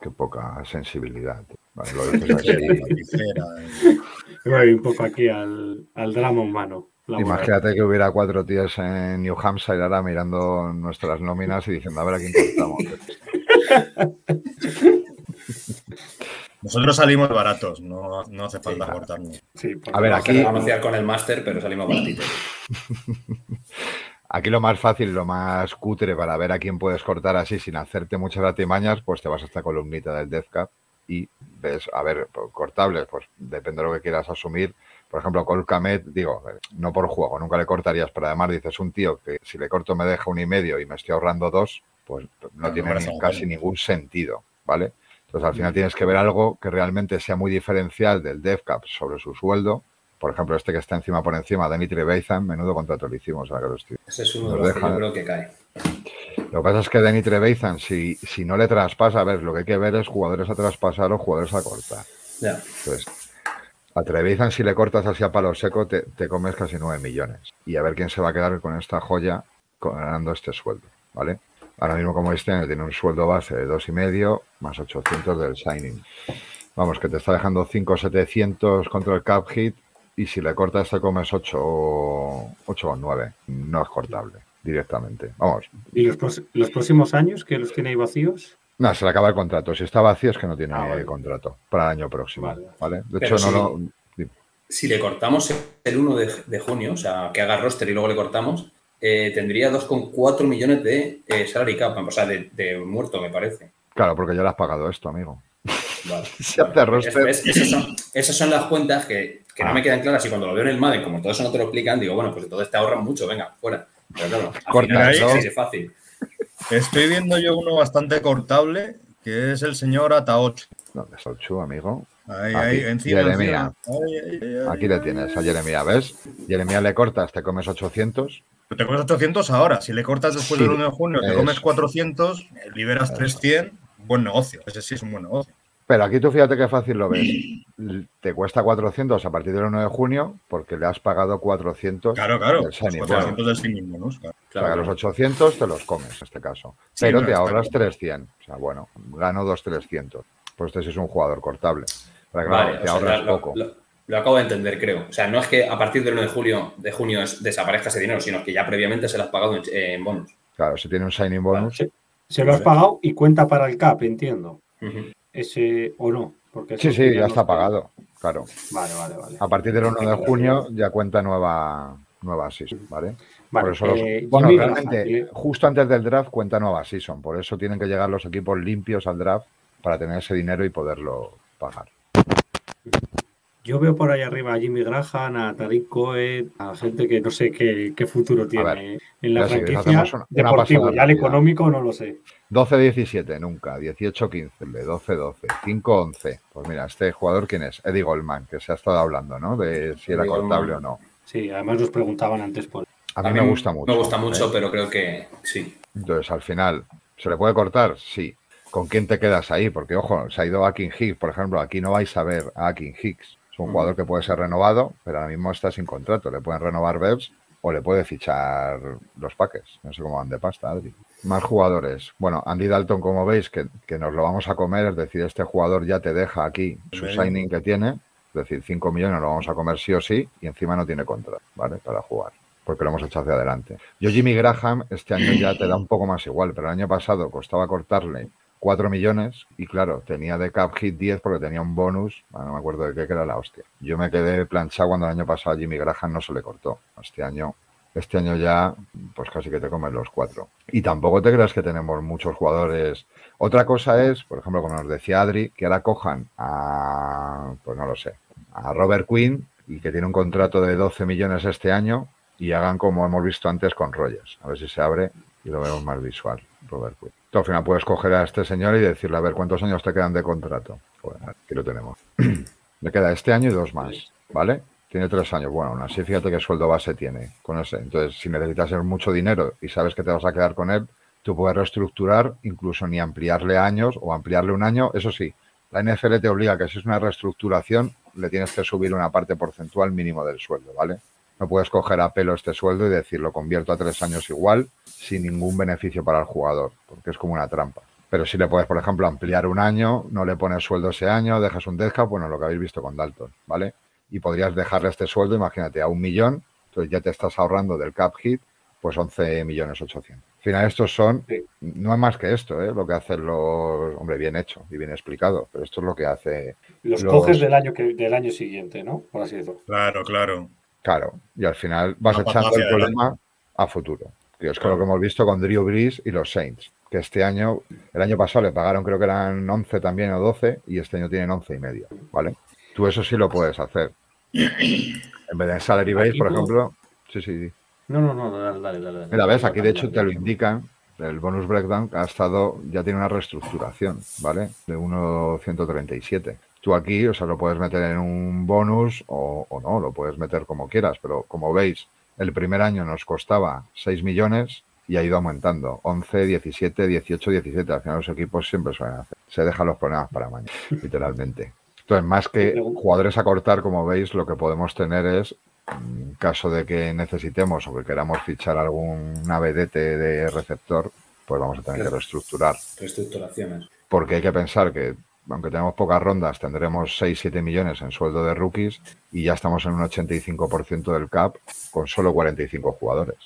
Qué poca sensibilidad. tío. Vale, lo dices así. La tijera, eh. Voy un poco aquí al, al drama humano. Laboral. Imagínate que hubiera cuatro tíos en New Hampshire ahora mirando nuestras nóminas y diciendo a ver a quién cortamos. Nosotros salimos baratos, no, no hace falta cortarnos. Sí, A ver, Vamos aquí- a negociar con el máster, pero salimos baratitos. Aquí lo más fácil, lo más cutre para ver a quién puedes cortar así sin hacerte muchas artimañas, pues te vas a esta columnita del Death Cap y ves, a ver, pues, cortables, pues depende de lo que quieras asumir. Por ejemplo, Col Kamet, digo, no por juego, nunca le cortarías, pero además dices un tío que si le corto me deja un y medio y me estoy ahorrando dos, pues no No, tiene ni- casi ningún sentido, ¿vale? Entonces al final tienes que ver algo que realmente sea muy diferencial del Death Cap sobre su sueldo. Por ejemplo, este que está encima por encima, Danny Trevathan, menudo contrato le hicimos a que lo estoy Ese es uno de los que deja- yo creo que cae. lo que pasa es que Danny Trevathan, si, si no le traspasa, a ver, lo que hay que ver es jugadores a traspasar o jugadores a cortar. Ya. Entonces, a Trevathan, si le cortas así a palo seco, te, comes casi 9 millones. Y a ver quién se va a quedar con esta joya ganando este sueldo, ¿vale? Ahora mismo, como este tiene un sueldo base de 2,5 más 800 del signing. Vamos, que te está dejando 5,700 contra el cap hit y si le cortas te comes 8, o 8 o 9. No es cortable directamente. Vamos, ¿Y los, los próximos años que los tiene ahí vacíos? No, se le acaba el contrato. Si está vacío es que no tiene Ah, vale. contrato para el año próximo. Vale. Vale. De Pero hecho, no sí. lo. Si le cortamos el 1 de, de junio, o sea, que haga roster y luego le cortamos, eh, tendría 2,4 millones de eh, salary cap, o sea, de, de muerto, me parece. Claro, porque ya le has pagado esto, amigo. Vale. Si hace roster. Es- es- esas, son, esas son las cuentas que, que no Ah. me quedan claras y cuando lo veo en el MADE, como todo eso no te lo explican, digo, bueno, pues entonces te ahorran mucho, venga, fuera. Pero claro, al Corta final eso. es fácil. Estoy viendo yo uno bastante cortable, que es el señor Ataocho. ¿Dónde está el Chu, amigo? Ahí, Aquí, ahí, encima. Jeremia. encima. Ay, ay, ay, ay. Aquí le tienes a Jeremia, ¿ves? Jeremia le cortas, te comes 800. Pero Te comes 800 ahora. Si le cortas después Sí, del 1 de junio, te comes 400, liberas Eso. 300. Buen negocio. Ese sí es un buen negocio. Pero aquí tú fíjate qué fácil lo ves. Te cuesta 400 a partir del 1 de junio porque le has pagado 400. Claro, claro. del Los signing 400 del signing bonus, claro. O sea, que los 800 te los comes en este caso. Sí, Pero no, te ahorras claro. 300. O sea, bueno, gano 2,300. Pues este sí es un jugador cortable. Pero claro, Vale, te o sea, ahorras lo, poco. lo- lo acabo de entender, creo. O sea, no es que a partir del 1 de julio, de junio es- desaparezca ese dinero, sino que ya previamente se lo has pagado en, en bonus. Claro, si tiene un signing bonus. Se, se lo has pagado y cuenta para el CAP, entiendo. Ujú. Ese o no. Porque Sí, sí, ya está pagado. Claro. Vale, vale, vale. A partir del 1 de junio ya cuenta nueva, nueva season, ¿vale? Vale, por eso los- eh, bueno, realmente, justo antes del draft cuenta nueva season. Por eso tienen que llegar los equipos limpios al draft para tener ese dinero y poderlo pagar. Yo veo por ahí arriba a Jimmy Graham, a Tariq Cohen, a gente que no sé qué, qué futuro tiene ver, en la franquicia. deportivo, pasada ya el económico no lo sé. 12-17 nunca, 18-15, 12-12, 5-11. Pues mira, este jugador, ¿quién es? Eddie Goldman, que se ha estado hablando, ¿no? De si era Eddie cortable Goldman. o no. Sí, además nos preguntaban antes por. A mí me gusta mucho. Me gusta mucho, ¿eh? pero creo que sí. Entonces, al final, ¿se le puede cortar? Sí. ¿Con quién te quedas ahí? Porque, ojo, se ha ido Akin Hicks, por ejemplo. Aquí no vais a ver a Akin Hicks. Es un jugador que puede ser renovado, pero ahora mismo está sin contrato. Le pueden renovar Bebs o le puede fichar los Packers. No sé cómo van de pasta, Adri. Más jugadores. Bueno, Andy Dalton, como veis, que, que nos lo vamos a comer. Es decir, este jugador ya te deja aquí su signing que tiene. Es decir, 5 millones lo vamos a comer sí o sí. Y encima no tiene contrato, ¿vale? Para jugar porque lo hemos hecho hacia adelante. Yo, Jimmy Graham, este año ya te da un poco más igual, pero el año pasado costaba cortarle 4 millones y claro, tenía de cap hit 10 porque tenía un bonus, bueno, no me acuerdo de qué, que era la hostia. Yo me quedé planchado cuando el año pasado Jimmy Graham no se le cortó. Este año, este año ya, pues casi que te comen los cuatro. Y tampoco te creas que tenemos muchos jugadores. Otra cosa es, por ejemplo, como nos decía Adri, que ahora cojan a, pues no lo sé, a Robert Quinn y que tiene un contrato de 12 millones este año y hagan como hemos visto antes con Rogers. A ver si se abre y lo vemos más visual, Robert Quinn. Tú al final puedes coger a este señor y decirle, a ver, ¿cuántos años te quedan de contrato? Bueno, aquí lo tenemos. Le queda este año y dos más, ¿vale? Tiene tres años. Bueno, aún así, fíjate qué sueldo base tiene con ese. Entonces, si necesitas mucho dinero y sabes que te vas a quedar con él, tú puedes reestructurar, incluso ni ampliarle años o ampliarle un año. Eso sí, la NFL te obliga que si es una reestructuración, le tienes que subir una parte porcentual mínimo del sueldo, ¿vale? No puedes coger a pelo este sueldo y decir lo convierto a tres años igual sin ningún beneficio para el jugador, porque es como una trampa. Pero si le puedes, por ejemplo, ampliar un año, no le pones sueldo ese año, dejas un deadcap, bueno, lo que habéis visto con Dalton, ¿vale? Y podrías dejarle este sueldo, imagínate, a un millón, entonces ya te estás ahorrando del cap hit, pues 11 millones 800. Al final, estos son, Sí. no es más que esto, ¿eh? lo que hacen los, hombre, bien hecho y bien explicado, pero esto es lo que hace, Los, Los- coges del año que, del año siguiente, ¿no? Por así decirlo. Claro, claro. Claro, y al final vas echando el problema a futuro. Que es con lo que hemos visto con Drew Brees y los Saints, que este año, el año pasado le pagaron creo que eran 11 también o 12 y este año tienen 11 y medio, ¿vale? Tú eso sí lo puedes hacer. En vez de salary base, por tú- ejemplo, sí, sí, sí. No, no, no, dale, dale, dale. dale. Mira, ves, aquí de hecho te lo indican, el bonus breakdown ha estado, ya tiene una reestructuración, ¿vale? De 1.137. Tú aquí, o sea, lo puedes meter en un bonus o, o no, lo puedes meter como quieras, pero como veis, el primer año nos costaba 6 millones y ha ido aumentando. 11, 17, 18, 17. Al final los equipos siempre suelen hacer. Se dejan los problemas para mañana, literalmente. Entonces, más que jugadores a cortar, como veis, lo que podemos tener es en caso de que necesitemos o que queramos fichar algún vedete de receptor, pues vamos a tener que reestructurar. Reestructuraciones. Porque hay que pensar que, aunque tenemos pocas rondas, tendremos 6-7 millones en sueldo de rookies y ya estamos en un 85% del cap con solo 45 jugadores.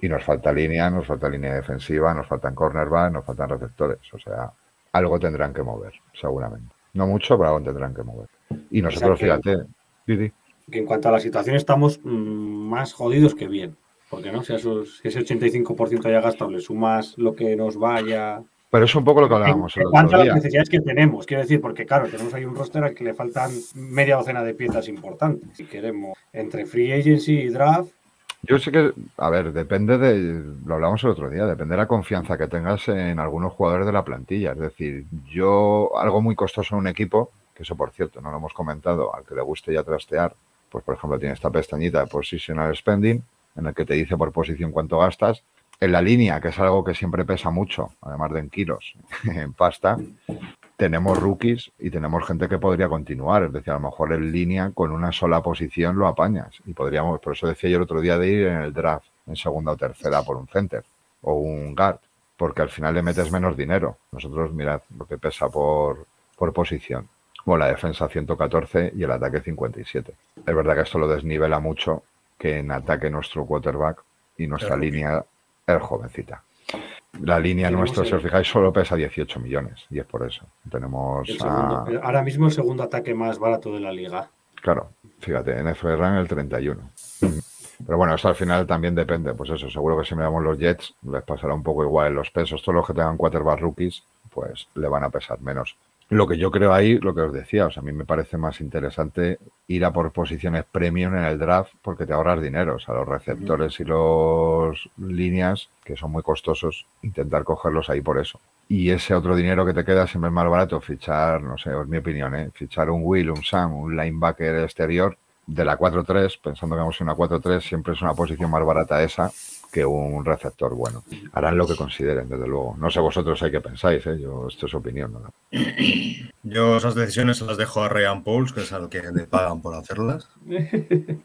Y nos falta línea, nos falta línea defensiva, nos faltan cornerback, nos faltan receptores. O sea, algo tendrán que mover, seguramente. No mucho, pero algo tendrán que mover. Y nosotros, que- fíjate, Didi, Que en cuanto a la situación estamos mm, más jodidos que bien. Porque no, si, a esos- si ese 85% ya gastado le sumas lo que nos vaya. Pero es un poco lo que En, hablábamos el en cuanto otro a las día. necesidades que tenemos, quiero decir, porque claro, tenemos ahí un roster al que le faltan media docena de piezas importantes. Si queremos, entre free agency y draft, Yo sé que, a ver, depende de, lo hablamos el otro día, depende de la confianza que tengas en algunos jugadores de la plantilla. Es decir, yo, algo muy costoso en un equipo, que eso por cierto no lo hemos comentado, al que le guste ya trastear, pues por ejemplo tiene esta pestañita de Positional Spending, en el que te dice por posición cuánto gastas. En la línea, que es algo que siempre pesa mucho, además de en kilos, en pasta, tenemos rookies y tenemos gente que podría continuar. Es decir, a lo mejor en línea con una sola posición lo apañas. Y podríamos, por eso decía yo el otro día de ir en el draft, en segunda o tercera por un center o un guard, porque al final le metes menos dinero. Nosotros, mirad lo que pesa por, por posición. Bueno, la defensa 114 y el ataque 57. Es verdad que esto lo desnivela mucho, que en ataque nuestro quarterback y nuestra línea jovencita. La línea nuestra, si os fijáis, solo pesa 18 millones y es por eso. Tenemos a- ahora mismo el segundo ataque más barato de la liga. Claro, fíjate, en FRAN el 31. Pero bueno, esto al final también depende. Pues eso, seguro que si miramos los Jets, les pasará un poco igual en los pesos. Todos los que tengan quarterback rookies, pues le van a pesar menos. Lo que yo creo ahí, lo que os decía, o sea, a mí me parece más interesante ir a por posiciones premium en el draft porque te ahorras dinero. O sea, los receptores y los líneas, que son muy costosos, intentar cogerlos ahí por eso. Y ese otro dinero que te queda siempre es más barato fichar, no sé, es mi opinión, ¿eh? fichar un Will, un Sam, un linebacker exterior de la 4-3, pensando que vamos en una 4-3, siempre es una posición más barata esa que un receptor bueno. Harán lo que consideren, desde luego. No sé vosotros hay que pensáis, ¿eh? Yo, esto es opinión. ¿no? Yo esas decisiones las dejo a Ryan Pauls, que es al que le pagan por hacerlas.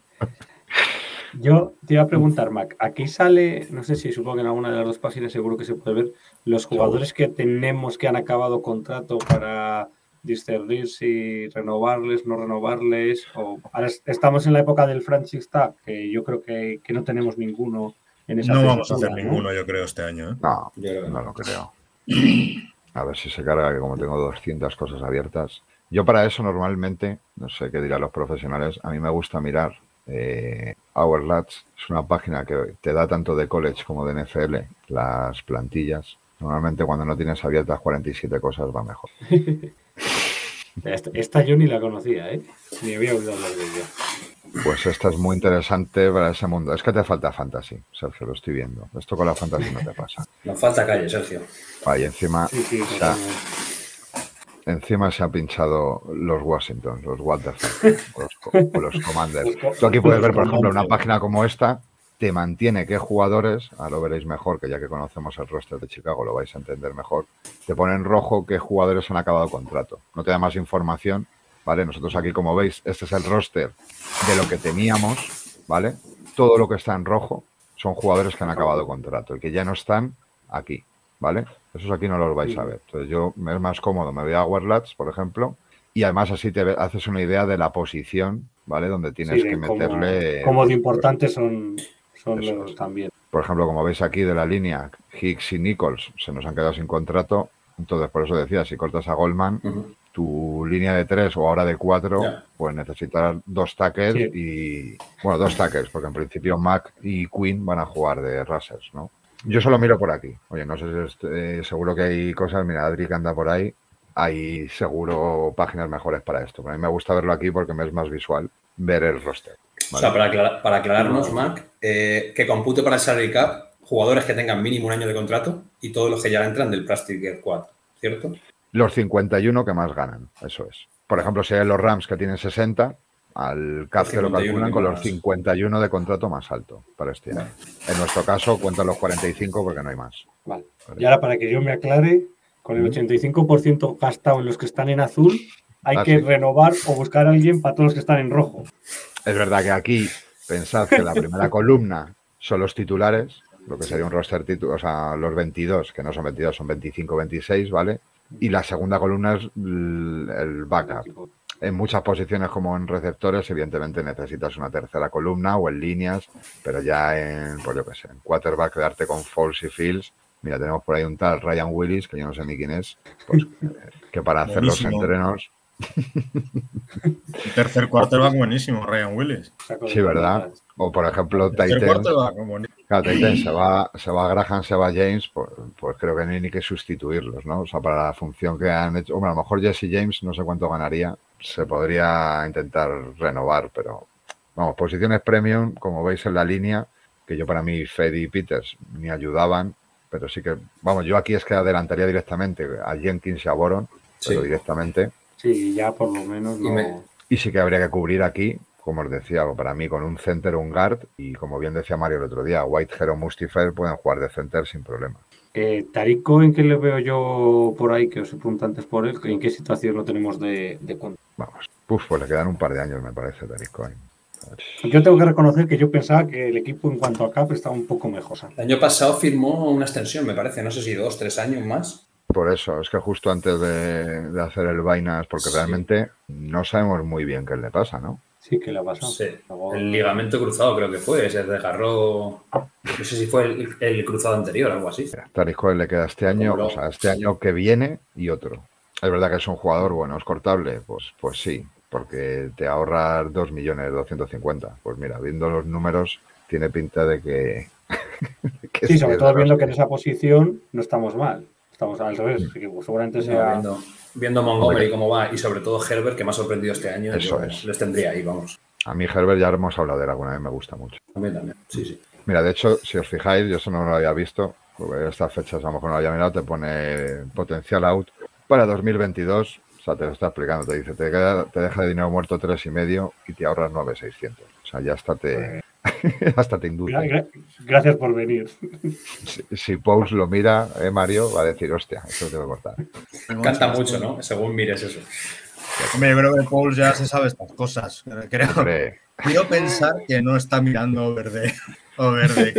Yo te iba a preguntar, Mac, aquí sale, no sé si supongo que en alguna de las dos páginas seguro que se puede ver, los jugadores que tenemos que han acabado contrato para discernir si renovarles, no renovarles, o ahora estamos en la época del franchise tag, que yo creo que, que no tenemos ninguno en esa No vamos a hacer ninguno, yo creo, este año. ¿eh? No, Yo no lo creo. A ver si se carga, que como tengo 200 cosas abiertas. Yo para eso normalmente, no sé qué dirán los profesionales, a mí me gusta mirar eh, Our Lads. Es una página que te da tanto de college como de NFL las plantillas. Normalmente cuando no tienes abiertas 47 cosas va mejor. Esta, esta yo ni la conocía, ¿eh? Ni había oído hablar de ella. Pues esta es muy interesante para ese mundo. Es que te falta fantasy, Sergio, lo estoy viendo. Esto con la fantasy no te pasa. Nos falta calle, Sergio. Ahí encima, Sí, sí, o sea, totalmente. encima se ha pinchado los Washington, los Waterford, los, los Commanders. Tú aquí puedes ver, por ejemplo, una página como esta, te mantiene qué jugadores, ahora lo veréis mejor, que ya que conocemos el roster de Chicago lo vais a entender mejor, te pone en rojo qué jugadores han acabado contrato. No te da más información, ¿vale? Nosotros aquí, como veis, este es el roster de lo que teníamos, ¿vale? Todo lo que está en rojo son jugadores que han acabado contrato. El que ya no están, aquí, ¿vale? Esos aquí no los vais a ver. Entonces yo me es más cómodo, me voy a Warlats, por ejemplo, y además así te haces una idea de la posición, ¿vale? Donde tienes Sí, que meterle... Cómo de importantes son, son los también. Por ejemplo, como veis aquí de la línea, Hicks y Nichols se nos han quedado sin contrato. Entonces, por eso decía, si cortas a Goldman. Tu línea de tres o ahora de cuatro, pues necesitas dos tackles Sí. y. Bueno, dos tackles, porque en principio Mac y Quinn van a jugar de rushers, ¿no? Yo solo miro por aquí. Oye, no sé si es- eh, seguro que hay cosas. Mira, Adri que anda por ahí. Hay seguro páginas mejores para esto. Pero a mí me gusta verlo aquí porque me es más visual ver el roster. O sea, para, aclarar- para aclararnos, Mac, eh, que compute para el salary cap jugadores que tengan mínimo un año de contrato y todos los que ya entran del Plastic Get 4, ¿cierto? Los 51 que más ganan, eso es. Por ejemplo, si hay los Rams que tienen 60, al se lo 51 calculan con los más. 51 de contrato más alto para este año. En nuestro caso cuentan los 45 porque no hay más. Vale. Y ahora para que yo me aclare, con el 85% gastado en los que están en azul, hay Ah, que sí. renovar o buscar a alguien para todos los que están en rojo. Es verdad que aquí pensad que la primera columna son los titulares, lo que sería un roster o sea, los 22, que no son 22, son 25, 26, ¿vale? Y la segunda columna es el backup. En muchas posiciones como en receptores, evidentemente necesitas una tercera columna o en líneas, pero ya en, pues yo qué sé, en quarterback darte con Falls y Fields. Mira, tenemos por ahí un tal Ryan Willis, que yo no sé ni quién es, pues, que para hacer los entrenos, Un tercer quarterback buenísimo, Ryan Willis. Sí, ¿verdad? O por ejemplo, buenísimo. Claro, Titans se va, se va Graham, se va James, pues, pues creo que no hay ni que sustituirlos, ¿no? O sea, para la función que han hecho. Hombre, a lo mejor Jesse James no sé cuánto ganaría. Se podría intentar renovar, pero vamos, posiciones premium, como veis en la línea, que yo para mí Fede y Peters ni ayudaban, pero sí que, vamos, yo aquí es que adelantaría directamente a Jenkins y a Boron, pero Sí. directamente. Sí, ya por lo menos Y no. me- Y sí que habría que cubrir aquí, como os decía, para mí con un center, un guard, y como bien decía Mario el otro día, Whitehair o Mustifer pueden jugar de center sin problema. Eh, Tariq Cohen, que le veo yo por ahí, que os he preguntado antes por él, ¿en qué situación lo tenemos de, de cuenta? Vamos, Uf, pues le quedan un par de años, me parece, Derrick Cohen. Yo tengo que reconocer que yo pensaba que el equipo en cuanto a cap estaba un poco mejor. El año pasado firmó una extensión, me parece, no sé si dos, tres años más. Por eso, es que justo antes de, de hacer el vainas, porque Sí. realmente no sabemos muy bien qué le pasa, ¿no? Sí, que le ha pasado. Sí. El ligamento cruzado creo que fue, se desgarró, no sé si fue el, el cruzado anterior, algo así. Tariq Cohen le queda este año, o sea, este año que viene y otro. Es verdad que es un jugador, bueno, es cortable, pues, pues sí, porque te ahorras 2 millones 250. Pues mira, viendo los números, tiene pinta de que... que Sí, sobre todo viendo que en esa posición no estamos mal. Estamos al revés, que seguramente sea... Viendo, viendo Montgomery cómo va y sobre todo Herbert, que me ha sorprendido este año, Eso yo es. les tendría ahí, vamos. A mí Herbert ya hemos hablado de él alguna vez, me gusta mucho. También, también. Sí, sí. Mira, de hecho, si os fijáis, yo eso no lo había visto, porque estas fechas a lo mejor no lo había mirado, te pone potencial out para 2022. O sea, te lo está explicando, te dice, te, queda- te deja de dinero muerto tres y medio y te ahorras 9,600. O sea, ya hasta te, hasta te gra- Gracias por venir. Si, si Pauls lo mira, eh, Mario, va a decir, hostia, esto tengo que cortar. Canta mucho, ¿no? Según mires eso. Hombre, yo creo que Paul ya se sabe estas cosas. Creo, Hombre, quiero pensar que no está mirando verde o verde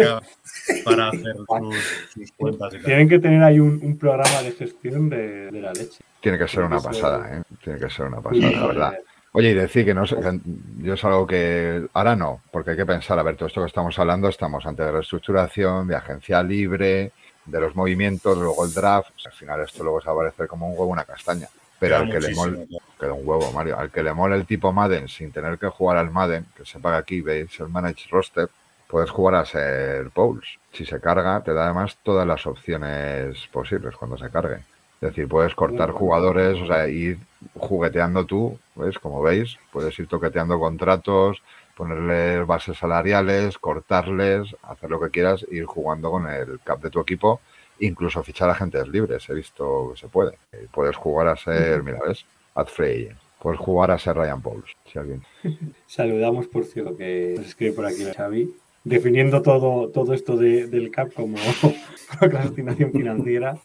para hacer sus, sus cuentas y tal. Tienen que tener ahí un, un programa de gestión de, de la leche. tiene que ser una Eso- pasada, ¿eh? Tiene que ser una pasada, la verdad. Oye, y decir que no yo es algo que ahora no, porque hay que pensar, a ver, todo esto que estamos hablando, estamos ante de reestructuración, de agencia libre, de los movimientos, luego el draft, al final esto luego se va a parecer como un huevo una castaña. Pero al que le mole, queda un huevo, Mario, al que le mole el tipo Madden sin tener que jugar al Madden, que sepa que aquí veis el Manage Roster, puedes jugar a ser Pauls. Si se carga, te da además todas las opciones posibles cuando se cargue. Es decir, puedes cortar jugadores, o sea, ir jugueteando tú, ¿ves? Como veis, puedes ir toqueteando contratos, ponerles bases salariales, cortarles, hacer lo que quieras, ir jugando con el cap de tu equipo, incluso fichar agentes libres, he visto que se puede. Puedes jugar a ser, mira, ¿ves? Ad Frey, puedes jugar a ser Ryan Pauls, si alguien. Saludamos, por cierto, que nos escribe por aquí Xavi, definiendo todo, todo esto de- del CAP como procrastinación financiera.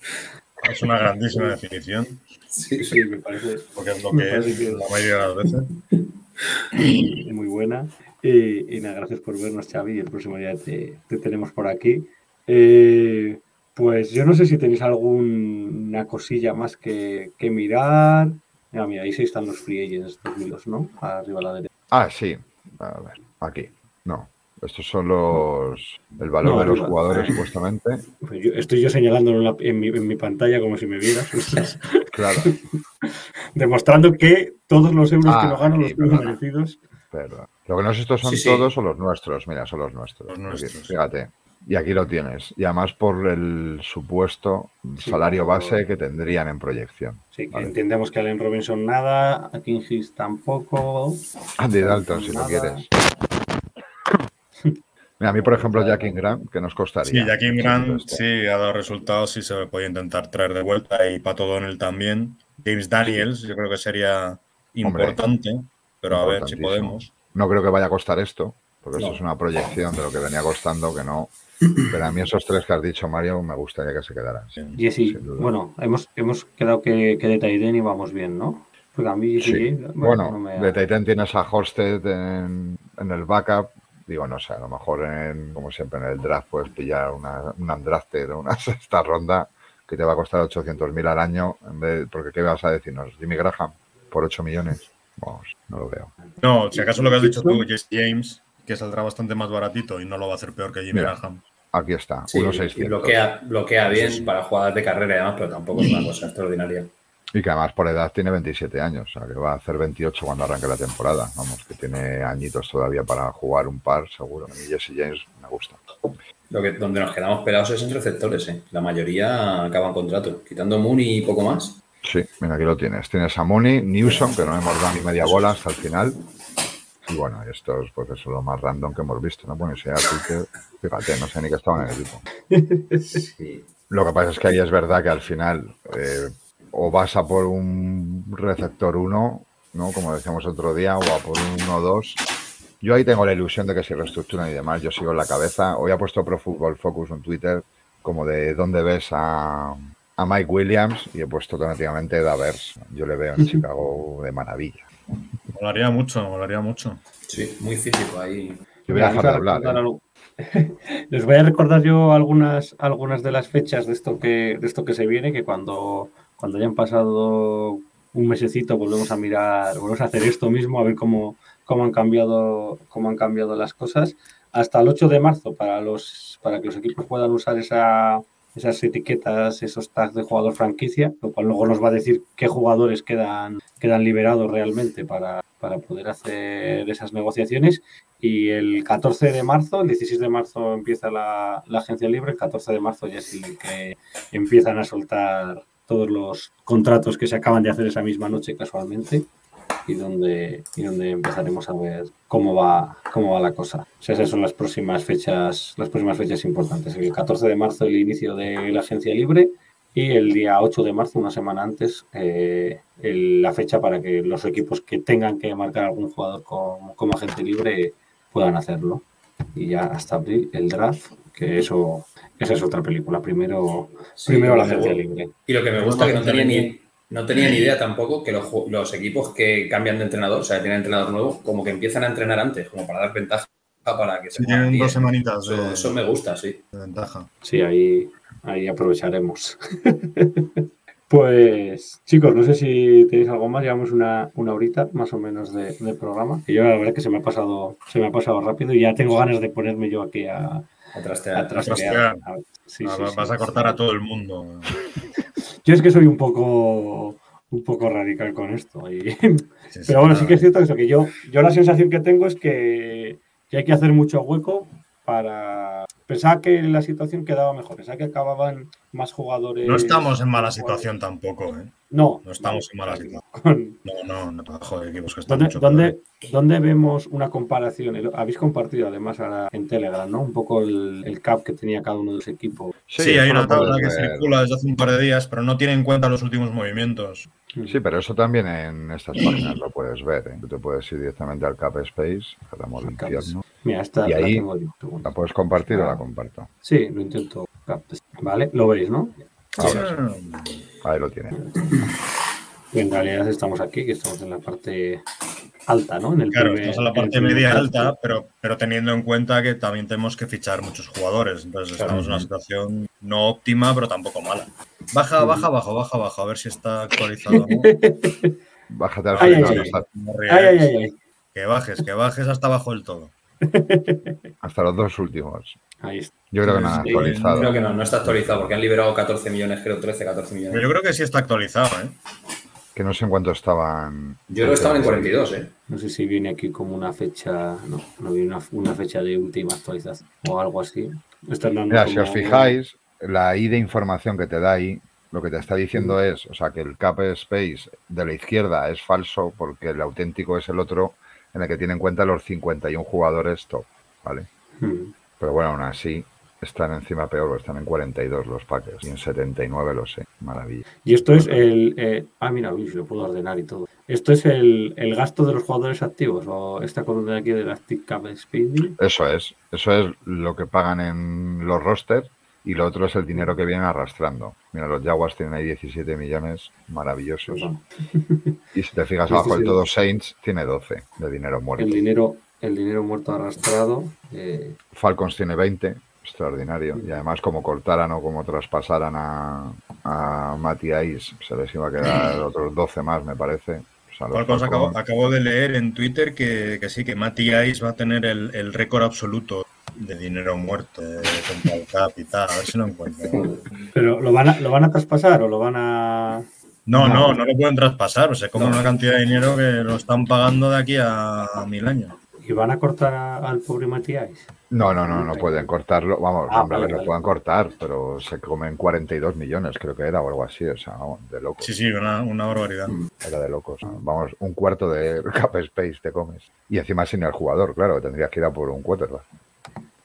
Es una grandísima definición, Sí, Sí, me parece porque es lo que es que- la mayoría de las veces. muy buena. Y, y nada, gracias por vernos, Xavi. El próximo día te, te tenemos por aquí. Eh, pues yo no sé si tenéis alguna cosilla más que, que mirar. Mira, mira, ahí sí están los free agents 2002, ¿no? Arriba a la derecha. Ah, sí. A ver, aquí. No. Estos son los. El valor No, de los jugadores, supuestamente. Pues yo- estoy yo señalándolo en, la- en mi, en mi pantalla como si me vieras. Claro. Demostrando que todos los euros Ah, que no gano aquí, los tengo perdona. merecidos. Perdón. Lo que no sé estos son Sí, sí. todos o los nuestros. Mira, son los nuestros. Los Aquí, nuestros. Fíjate. Y aquí lo tienes. Y además por el supuesto Sí, salario base que tendrían en proyección. Sí, que Vale. entendemos que Allen Robinson nada, a King Hicks tampoco. Andy Dalton, si lo quieres. Mira, a mí, por ejemplo, Jack Ingram, que nos costaría. Sí, Jaquim Grant Este. sí ha dado resultados, sí se puede intentar traer de vuelta y Pato Donnell también. James Daniels, yo creo que sería importante, pero a ver si podemos. No creo que vaya a costar esto, porque esto No. es una proyección de lo que venía costando, que no. Pero a mí esos tres que has dicho, Mario, me gustaría que se quedaran. Sí. Jesse, Sin bueno, hemos, hemos quedado que, que de Taiden íbamos bien, ¿no? Porque a mí Sí. Jesse, Bueno, no me- de Titan tienes a Horsted en, en el backup. Digo, no sé, a lo mejor, en, como siempre, en el draft puedes pillar una, un undrafted o una sexta ronda que te va a costar 800.000 al año. En vez, porque, ¿qué vas a decirnos? Jimmy Graham por 8 millones. Vamos, no lo veo. No, si acaso lo que has dicho tú, Jesse James, que saldrá bastante más baratito y no lo va a hacer peor que Jimmy Mira. Graham. Aquí está, Sí, y 1.600. bloquea, bloquea bien para jugadas de carrera y demás, pero tampoco es una cosa extraordinaria. Y que además por edad tiene 27 años, o sea que va a hacer 28 cuando arranque la temporada. Vamos, que tiene añitos todavía para jugar un par, seguro. A mí Jesse James me gusta. Lo que, donde nos quedamos pelados es en receptores, ¿eh? La mayoría acaban contrato, quitando Mooney y poco más. Sí, mira, aquí lo tienes. Tienes a Mooney, Newsom, que no hemos dado ni media bola hasta el final. Y bueno, estos, pues eso es lo más random que hemos visto, ¿no? Bueno, y sea Twitter, fíjate, no sé ni que estaban en el equipo. Sí. Lo que pasa es que ahí es verdad que al final eh, o vas a por un receptor 1, ¿no? Como decíamos otro día, o a por un 1-2. Yo ahí tengo la ilusión de que se reestructuran y demás. Yo sigo en la cabeza. Hoy ha puesto Pro Football Focus en Twitter como de dónde ves a, a Mike Williams y he puesto automáticamente Davers. Yo le veo en Chicago de maravilla. Molaría mucho, molaría mucho. Sí, muy físico ahí. Yo voy a dejar de hablar. ¿eh? Les voy a recordar yo algunas, algunas de las fechas de esto que, de esto que se viene, que cuando, cuando hayan pasado un mesecito volvemos a mirar, volvemos a hacer esto mismo, a ver cómo, cómo han cambiado, cómo han cambiado las cosas. Hasta el 8 de marzo para los, para que los equipos puedan usar esa, esas etiquetas, esos tags de jugador franquicia, lo cual luego nos va a decir qué jugadores quedan, quedan liberados realmente para, para poder hacer esas negociaciones. Y el 14 de marzo, el 16 de marzo empieza la, la agencia libre, el 14 de marzo ya sí que empiezan a soltar todos los contratos que se acaban de hacer esa misma noche casualmente y donde, y donde empezaremos a ver cómo va, cómo va la cosa. O sea, esas son las próximas fechas, las próximas fechas importantes. El 14 de marzo el inicio de la agencia libre y el día 8 de marzo, una semana antes, eh, la fecha para que los equipos que tengan que marcar algún jugador como, como agente libre puedan hacerlo. Y ya hasta abril el draft, que eso esa es otra película. Primero, Sí, primero la agencia libre. Y lo que me gusta que no tenía ni, no tenía ni idea tampoco que los, los equipos que cambian de entrenador, o sea, que tienen entrenador nuevo, como que empiezan a entrenar antes, como para dar ventaja para que se Sí, tienen dos semanitas Eso, de, eso me gusta, sí. de ventaja. Sí, ahí, ahí aprovecharemos. Pues, chicos, no sé si tenéis algo más. Llevamos una, una horita más o menos de, de programa. Que yo la verdad es que se me ha pasado, se me ha pasado rápido y ya tengo ganas de ponerme yo aquí a, A trastear. a trastear. trastear. A ver, sí, sí, va- sí. Vas a cortar a todo el mundo. Yo es que soy un poco un poco radical con esto. y- Sí, sí, Pero bueno, sí que es cierto eso, que yo, yo la sensación que tengo es que, que hay que hacer mucho hueco para... Pensaba que la situación quedaba mejor, pensaba que acababan más jugadores... No estamos en mala situación tampoco, ¿eh? No. No estamos en mala situación. Con- No, no, no de equipos que están ¿Dónde, mucho dónde, dónde vemos una comparación? El- Habéis compartido además ahora en Telegram, ¿no? Un poco el, el cap que tenía cada uno de los equipos. Sí, hay una tabla que ver. circula desde hace un par de días, pero no tiene en cuenta los últimos movimientos. Sí, pero eso también en estas páginas lo puedes ver. ¿eh? Tú te puedes ir directamente al Cap Space, Al Cap infierno. Mira, esta Y la ahí- tengo yo. segundo. ¿La puedes compartir o la comparto? Sí, lo intento. Vale, lo veis, ¿no? Ahora sí. Ahí lo tiene. Y en realidad estamos aquí, que estamos en la parte alta, ¿no? En el Claro, primer- estamos en la parte media alta, pero, pero teniendo en cuenta que también tenemos que fichar muchos jugadores. Entonces Claro. estamos en una situación no óptima, pero tampoco mala. Baja, baja, abajo, baja, abajo, a ver si está actualizado. Bájate al Ay, ay, ay. Que bajes, que bajes hasta abajo del todo. Hasta los dos últimos. Ahí está. Yo creo que no Sí, actualizado. Creo que no, no está actualizado porque han liberado 14 millones, creo 13, 14 Pero millones. yo creo que sí está actualizado, ¿eh? Que no sé en cuánto estaban. Yo creo que estaban en 42, ¿eh? No sé si viene aquí como una fecha, no, no viene una, una fecha de última actualización o algo así. Están dando Mira, si como- os fijáis, la I de información que te da ahí, lo que te está diciendo es, o sea, que el cap space de la izquierda es falso porque el auténtico es el otro en el que tiene en cuenta los 51 jugadores top, ¿vale? Hmm. Pero bueno, aún así están encima peor, están en 42 los Packers y en 79 lo sé, maravilla. Y esto es el. eh, ah, mira, uy, lo puedo ordenar y todo. ¿Esto es el, el gasto de los jugadores activos o esta columna de aquí de la Active Cap Spending? Eso es, eso es lo que pagan en los rosters y lo otro es el dinero que vienen arrastrando. Mira, los Jaguars tienen ahí 17 millones maravillosos. Y si te fijas Sí, abajo sí, del sí. todo Saints, tiene 12 de dinero muerto. El dinero, el dinero muerto arrastrado. eh, Falcons tiene 20, extraordinario. Y además, como cortaran o como traspasaran a, a Ice, se les iba a quedar otros 12 más, me parece. Falcons acabo, de leer en Twitter que, que sí, que Ice va a tener el, el récord absoluto de dinero muerto eh, contra el cap y tal. A ver si lo encuentro. pero ¿lo van, a, ¿lo van a traspasar o lo van a.? No, No. no, lo pueden traspasar. O sea, como una cantidad de dinero que lo están pagando de aquí a, a mil años. ¿Y ¿Y van a cortar a- al pobre Matías? No, no, no, no pueden cortarlo. Vamos, Ah, hombre, a vale, ver, lo vale. pueden cortar, pero se comen 42 millones, creo que era, o algo así, o sea, vamos, de locos. Sí, sí, una, una barbaridad. Era de locos. Vamos, un cuarto de cap space te comes. Y encima sin el jugador, claro, que tendrías que ir a por un quarterback.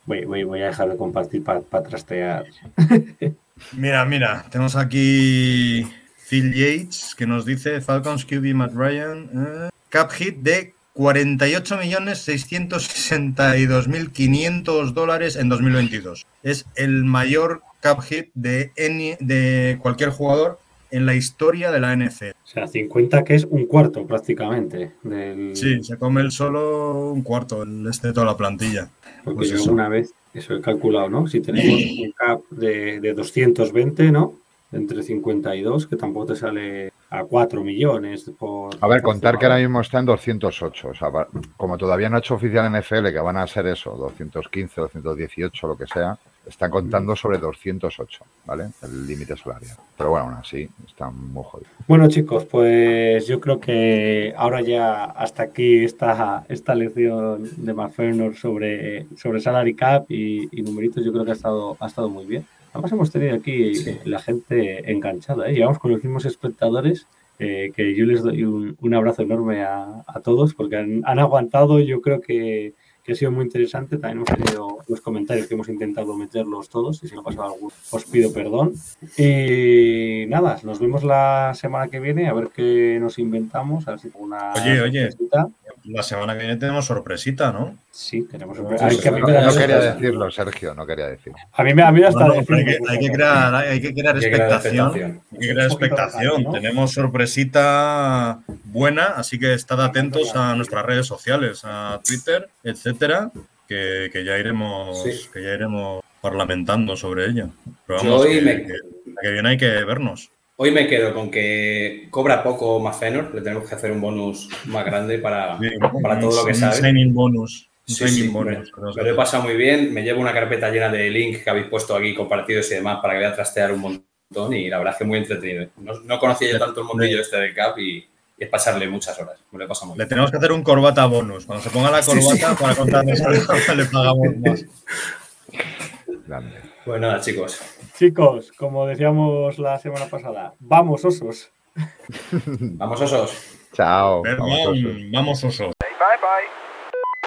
Voy, voy, voy a dejar de compartir para trastear. Mira, mira, tenemos aquí Phil Yates que nos dice Falcons QB Matt Ryan, eh, cap hit de 48.662.500 dólares en 2022. Es el mayor cap hit de, any- de cualquier jugador en la historia de la NFL. O sea, 50 que es un cuarto prácticamente. Del... Sí, se come el solo un cuarto, el este de toda la plantilla. Porque Pues yo eso. una vez, eso he calculado, ¿no? Si tenemos un cap de, de 220, ¿no? Entre 52, que tampoco te sale a 4 millones por... A ver, contar que ahora mismo está en 208. O sea, como todavía no ha hecho oficial NFL, que van a ser eso, 215, 218, lo que sea, están contando sobre 208, ¿vale? El límite salarial. Pero bueno, aún así, están muy jodidos. Bueno, chicos, pues yo creo que ahora ya hasta aquí esta, esta lección de Mafernor sobre, sobre salary cap y, y numeritos, yo creo que ha estado, ha estado muy bien. Además hemos tenido aquí la gente enganchada, ¿eh? Llevamos con los mismos espectadores, eh, que yo les doy un, un abrazo enorme a, a todos porque han, han aguantado, yo creo que, que ha sido muy interesante. También hemos tenido los comentarios que hemos intentado meterlos todos y si no ha pasado algún, os pido perdón. Y nada, nos vemos la semana que viene a ver qué nos inventamos. A ver si una Oye, oye. sorpresita. La semana que viene tenemos sorpresita, ¿no? Sí, tenemos Sí, sorpresa. Ay, sí, que a mí No, quería decirlo, Sergio, no quería decirlo. A mí me, a mí me No, no, hay, que, hay crear, hay, hay que crear expectación. expectación. Hay que crear Un poquito expectación. bastante, ¿no? Tenemos sorpresita buena, así que estad atentos a nuestras redes sociales, a Twitter, etcétera, que, que ya iremos, Sí. que ya iremos parlamentando sobre ella. Pero Yo vamos, hoy que, me- que la que viene hay que vernos. Hoy me quedo con que cobra poco más Fenor, le tenemos que hacer un bonus más grande para, para todo lo que sabe. bonus. Un Sí, sí, bonus. me, me lo he pasado muy bien. Me llevo una carpeta llena de links que habéis puesto aquí, compartidos y demás, para que vaya a trastear un montón. Y la verdad es que muy entretenido. No, no conocía yo tanto el mundillo este del CAP y, y es pasarle muchas horas. Me lo Le bien. tenemos que hacer un corbata bonus. Cuando se ponga la Sí, corbata sí. para contarnos algo, le pagamos más. Grande. Pues nada, chicos. Chicos, como decíamos la semana pasada, vamos osos. Vamos osos. Chao. Vamos, Vamos, osos. vamos osos. Bye bye.